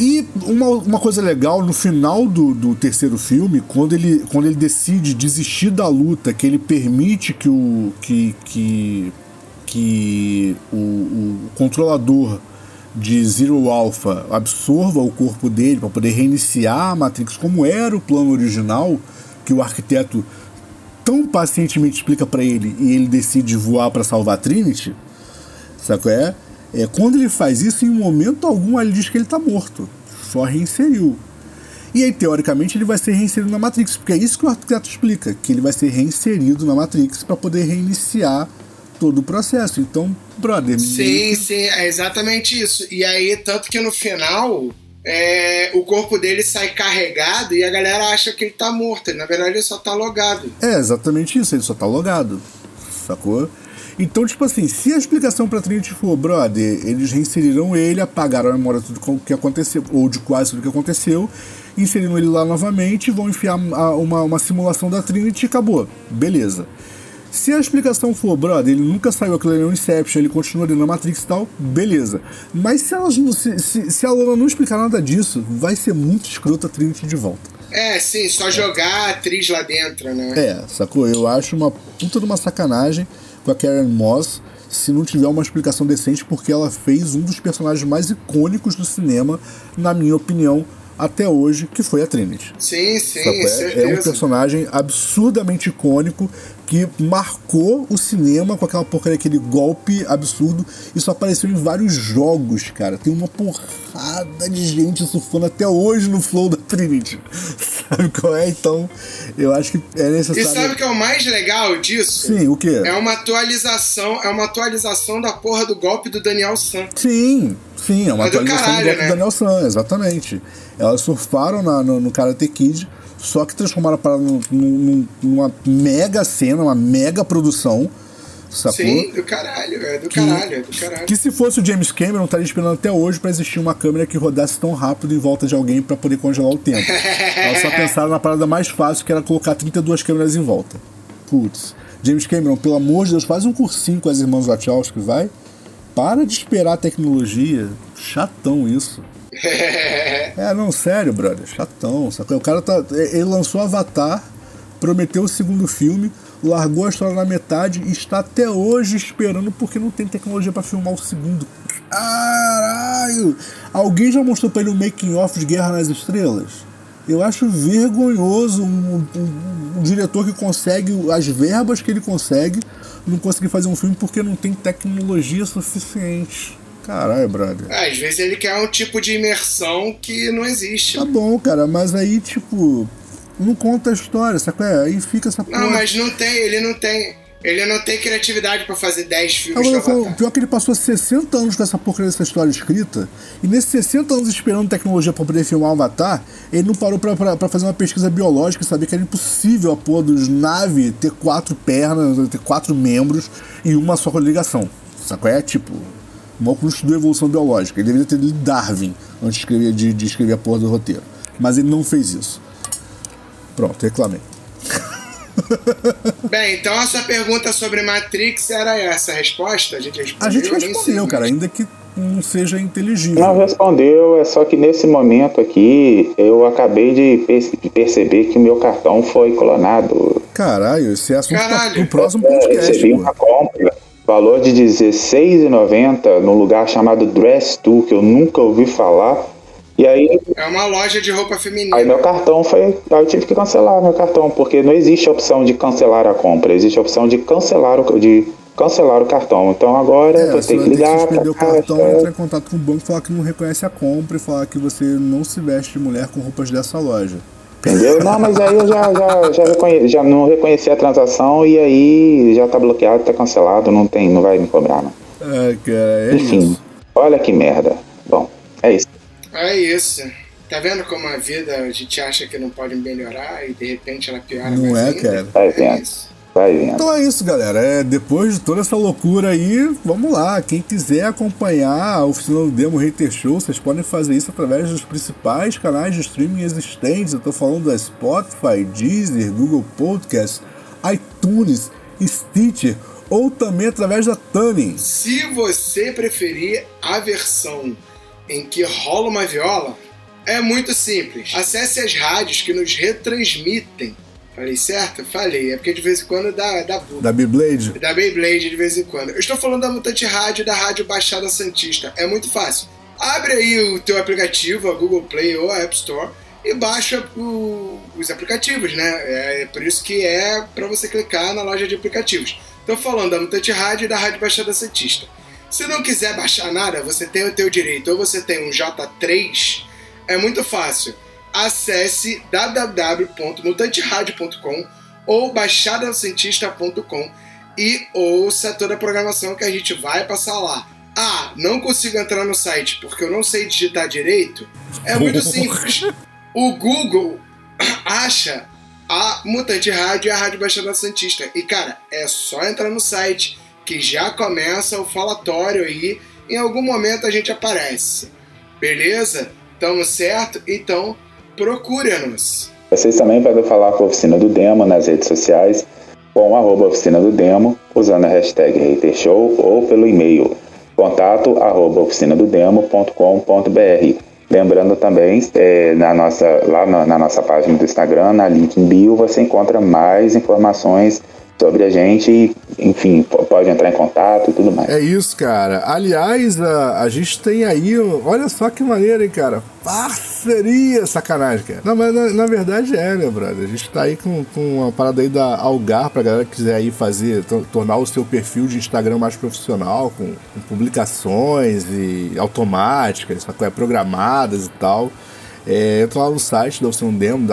E uma, uma coisa legal, no final do, do terceiro filme, quando ele, quando ele decide desistir da luta, que ele permite que o, que, que, que o, o controlador de Zero Alpha absorva o corpo dele para poder reiniciar a Matrix como era o plano original, que o arquiteto tão pacientemente explica para ele e ele decide voar para salvar a Trinity, sabe é? É? Quando ele faz isso, em momento algum ele diz que ele tá morto, só reinseriu. E aí, teoricamente, ele vai ser reinserido na Matrix, porque é isso que o arquiteto explica, que ele vai ser reinserido na Matrix para poder reiniciar todo o processo. Então, brother. Sim, sim, é exatamente isso. E aí, tanto que no final, é, o corpo dele sai carregado e a galera acha que ele tá morto. Na verdade, ele só tá logado. É exatamente isso, ele só tá logado. Sacou? Então, tipo assim, se a explicação pra Trinity for, brother, eles reinseriram ele, apagaram a memória de tudo que aconteceu, ou de quase tudo que aconteceu, inseriram ele lá novamente, vão enfiar uma, uma simulação da Trinity e acabou. Beleza. Se a explicação for, brother, ele nunca saiu aquilo ali no Inception, ele continua dentro da Matrix e tal, beleza. Mas se, elas, se, se, se a Lona não explicar nada disso, vai ser muito escroto a Trinity de volta. É, sim, só jogar a atriz lá dentro, né? É, sacou? Eu acho uma puta de uma sacanagem com a Karen Moss se não tiver uma explicação decente, porque ela fez um dos personagens mais icônicos do cinema, na minha opinião, até hoje, que foi a Trinity. Sim, sim, é, é um personagem absurdamente icônico que marcou o cinema com aquela porcaria, aquele golpe absurdo. Isso apareceu em vários jogos, cara. Tem uma porrada de gente surfando até hoje no flow da Trinity. Sabe qual é? Então, eu acho que é necessário. E sabe o que é o mais legal disso? Sim, o quê? É uma atualização, é uma atualização da porra do golpe do Daniel San. Sim, sim, é uma é atualização do, caralho, do golpe né? do Daniel San, exatamente. Elas surfaram na, no, no Karate Kid só que transformaram a parada numa mega cena, uma mega produção. Sacou? Sim, do caralho, é do que, caralho, é do caralho. Que se fosse o James Cameron, estaria esperando até hoje para existir uma câmera que rodasse tão rápido em volta de alguém para poder congelar o tempo. Elas só pensaram na parada mais fácil, que era colocar 32 câmeras em volta. Putz. James Cameron, pelo amor de Deus, faz um cursinho com as irmãs Wachowski, vai. Para de esperar a tecnologia. Chatão isso. é, não, sério, brother. Chatão. Sacou? O cara tá. Ele lançou Avatar, prometeu o segundo filme, largou a história na metade e está até hoje esperando porque não tem tecnologia para filmar o segundo. Caralho! Alguém já mostrou pra ele um making off de Guerra nas Estrelas? Eu acho vergonhoso um, um, um, diretor que consegue as verbas que ele consegue não conseguir fazer um filme porque não tem tecnologia suficiente. Caralho, brother. Às vezes ele quer um tipo de imersão que não existe. Tá bom, cara, mas aí, tipo, não conta a história, sabe? É? Aí fica essa porra. Não, mas não tem, ele não tem. Ele não tem criatividade para fazer 10 filmes Agora, Pior que ele passou 60 anos com essa porcaria dessa história escrita, e nesses 60 anos esperando tecnologia para poder filmar o Avatar, ele não parou para fazer uma pesquisa biológica e saber que era impossível a porra dos nave ter quatro pernas, ter quatro membros e uma só ligação. Sabe? É tipo, o maluco não estudou evolução biológica. Ele deveria ter lido Darwin antes de escrever, de, de escrever a porra do roteiro. Mas ele não fez isso. Pronto, reclamei. Bem, então essa pergunta sobre Matrix era essa a resposta? A gente respondeu, a gente respondeu cara. Ainda que não seja inteligível. Não respondeu, é só que nesse momento aqui eu acabei de, de perceber que o meu cartão foi clonado. Caralho, esse é assunto Caralho. pro próximo É, podcast. recebi pô. uma compra, valor de R$16,90 num lugar chamado Dress To, que eu nunca ouvi falar. E aí, É uma loja de roupa feminina. aí meu cartão foi. Aí eu tive que cancelar meu cartão, porque não existe a opção de cancelar a compra, existe a opção de cancelar o, de cancelar o cartão. Então agora É, vou você ter vai que ligar pra o cartão, caixa. entrar em contato com o banco, falar que não reconhece a compra e falar que você não se veste de mulher com roupas dessa loja. Entendeu? Não, mas aí eu já, já, já, reconhe- já não reconheci a transação e aí já tá bloqueado, tá cancelado, não tem, não vai me cobrar, não. É, cara, é Enfim, isso. olha que merda. Bom, é isso. É isso. Tá vendo como a vida a gente acha que não pode melhorar e de repente ela piora Não mais é, ainda? cara. Vai É vendo. isso. Vai vendo. Então é isso, galera. É, depois de toda essa loucura aí, vamos lá. Quem quiser acompanhar a oficina do Demo Hater Show, vocês podem fazer isso através dos principais canais de streaming existentes. Eu tô falando da Spotify, Deezer, Google Podcast, iTunes, Stitcher ou também através da Tuning. Se você preferir a versão em que rola uma viola, é muito simples. Acesse as rádios que nos retransmitem. Falei certo? Falei. É porque de vez em quando dá, dá bug. Da Beyblade. Da Beyblade de vez em quando. Eu estou falando da Mutante Rádio da Rádio Baixada Santista. É muito fácil. Abre aí o teu aplicativo, a Google Play ou a App Store, e baixa o- os aplicativos, né? É por isso que é para você clicar na loja de aplicativos. Estou falando da Mutante Rádio e da Rádio Baixada Santista. Se não quiser baixar nada, você tem o teu direito. Ou você tem um J3, é muito fácil. Acesse www.mutanteradio.com ou baixadacentista.com e ouça toda a programação que a gente vai passar lá. Ah, não consigo entrar no site porque eu não sei digitar direito? É muito simples. O Google acha a Mutante Rádio e a Rádio Baixada Santista. E cara, é só entrar no site que já começa o falatório aí. Em algum momento a gente aparece. Beleza? Tamo certo? Então procure-nos. Vocês também podem falar com a Oficina do Demo nas redes sociais, com arroba Oficina do Demo, usando a hashtag HaterShow ou pelo e-mail contato arroba oficinadodemo.com.br. Lembrando também, é, na nossa, lá na, na nossa página do Instagram, na link em bio, você encontra mais informações sobre a gente e, enfim, pode entrar em contato e tudo mais. É isso, cara. Aliás, a, a gente tem aí, olha só que maneiro, hein, cara. Parceria, sacanagem, cara. Não, mas na, na verdade é, né, brother? A gente tá aí com, com uma parada aí da Algar, pra galera que quiser aí fazer, to- tornar o seu perfil de Instagram mais profissional, com, com publicações e automáticas? É, programadas e tal. É, entra lá no site da Oficina Demo,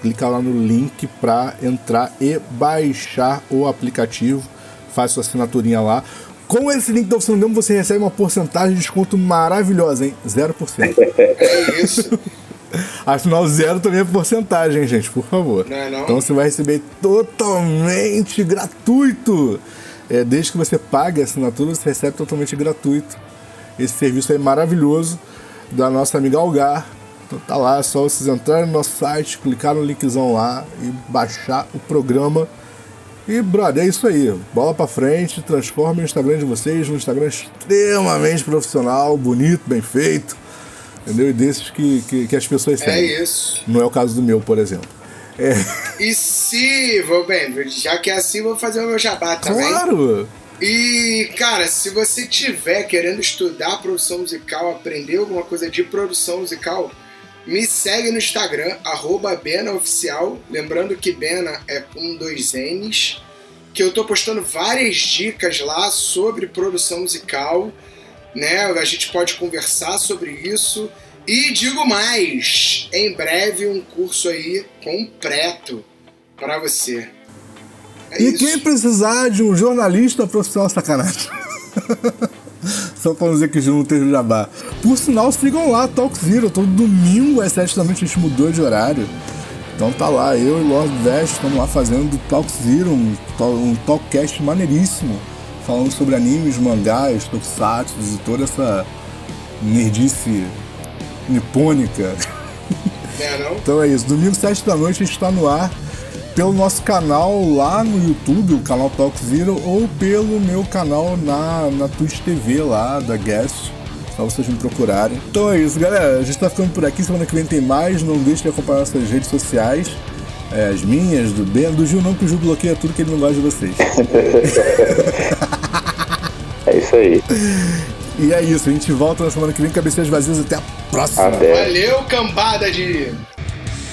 clica lá no link para entrar e baixar o aplicativo, faz sua assinaturinha lá. Com esse link da Oficina Demo você recebe uma porcentagem de desconto maravilhosa, hein? 0%. É isso. Afinal, zero também é porcentagem, hein, gente, por favor. Não é não? Então você vai receber totalmente gratuito. É, desde que você pague a assinatura, você recebe totalmente gratuito. Esse serviço é maravilhoso da nossa amiga Algar. Então tá lá, é só vocês entrarem no nosso site, clicar no linkzão lá e baixar o programa. E, brother, é isso aí. Bola pra frente, transforme o Instagram de vocês num Instagram extremamente profissional, bonito, bem feito. Entendeu? E desses que, que, que as pessoas É seguem. isso. Não é o caso do meu, por exemplo. É, E se, vou bem, já que é assim, vou fazer o meu jabá também. claro! E, cara, se você tiver querendo estudar produção musical, aprender alguma coisa de produção musical, me segue no Instagram, BenaOficial. Lembrando que Bena é com dois N's. Que eu tô postando várias dicas lá sobre produção musical. Né? A gente pode conversar sobre isso. E digo mais, em breve um curso aí completo para você. É E isso. quem precisar de um jornalista profissional sacanagem. Só pra não dizer que não teve jabá. Por sinal, sigam lá, Talk Zero. Todo domingo às 7 da noite a gente mudou de horário. Então tá lá, eu e o Lord Vest estamos lá fazendo Talk Zero, um, um talkcast maneiríssimo. Falando sobre animes, mangás, tokusatsu e toda essa nerdice nipônica. Não? Então é isso, domingo 7 da noite a gente está no ar. Pelo nosso canal lá no YouTube, o canal Talk Zero, ou pelo meu canal na, na Twitch TV lá da Guest. Só vocês me procurarem. Então é isso, galera. A gente tá ficando por aqui. Semana que vem tem mais. Não deixe de acompanhar nossas redes sociais. É, as minhas, do Ben, do Gil não, que o Gil bloqueia tudo que ele não gosta de vocês. é isso aí. E é isso, a gente volta na semana que vem, cabeceiras vazias. Até a próxima. Até. Valeu, cambada de.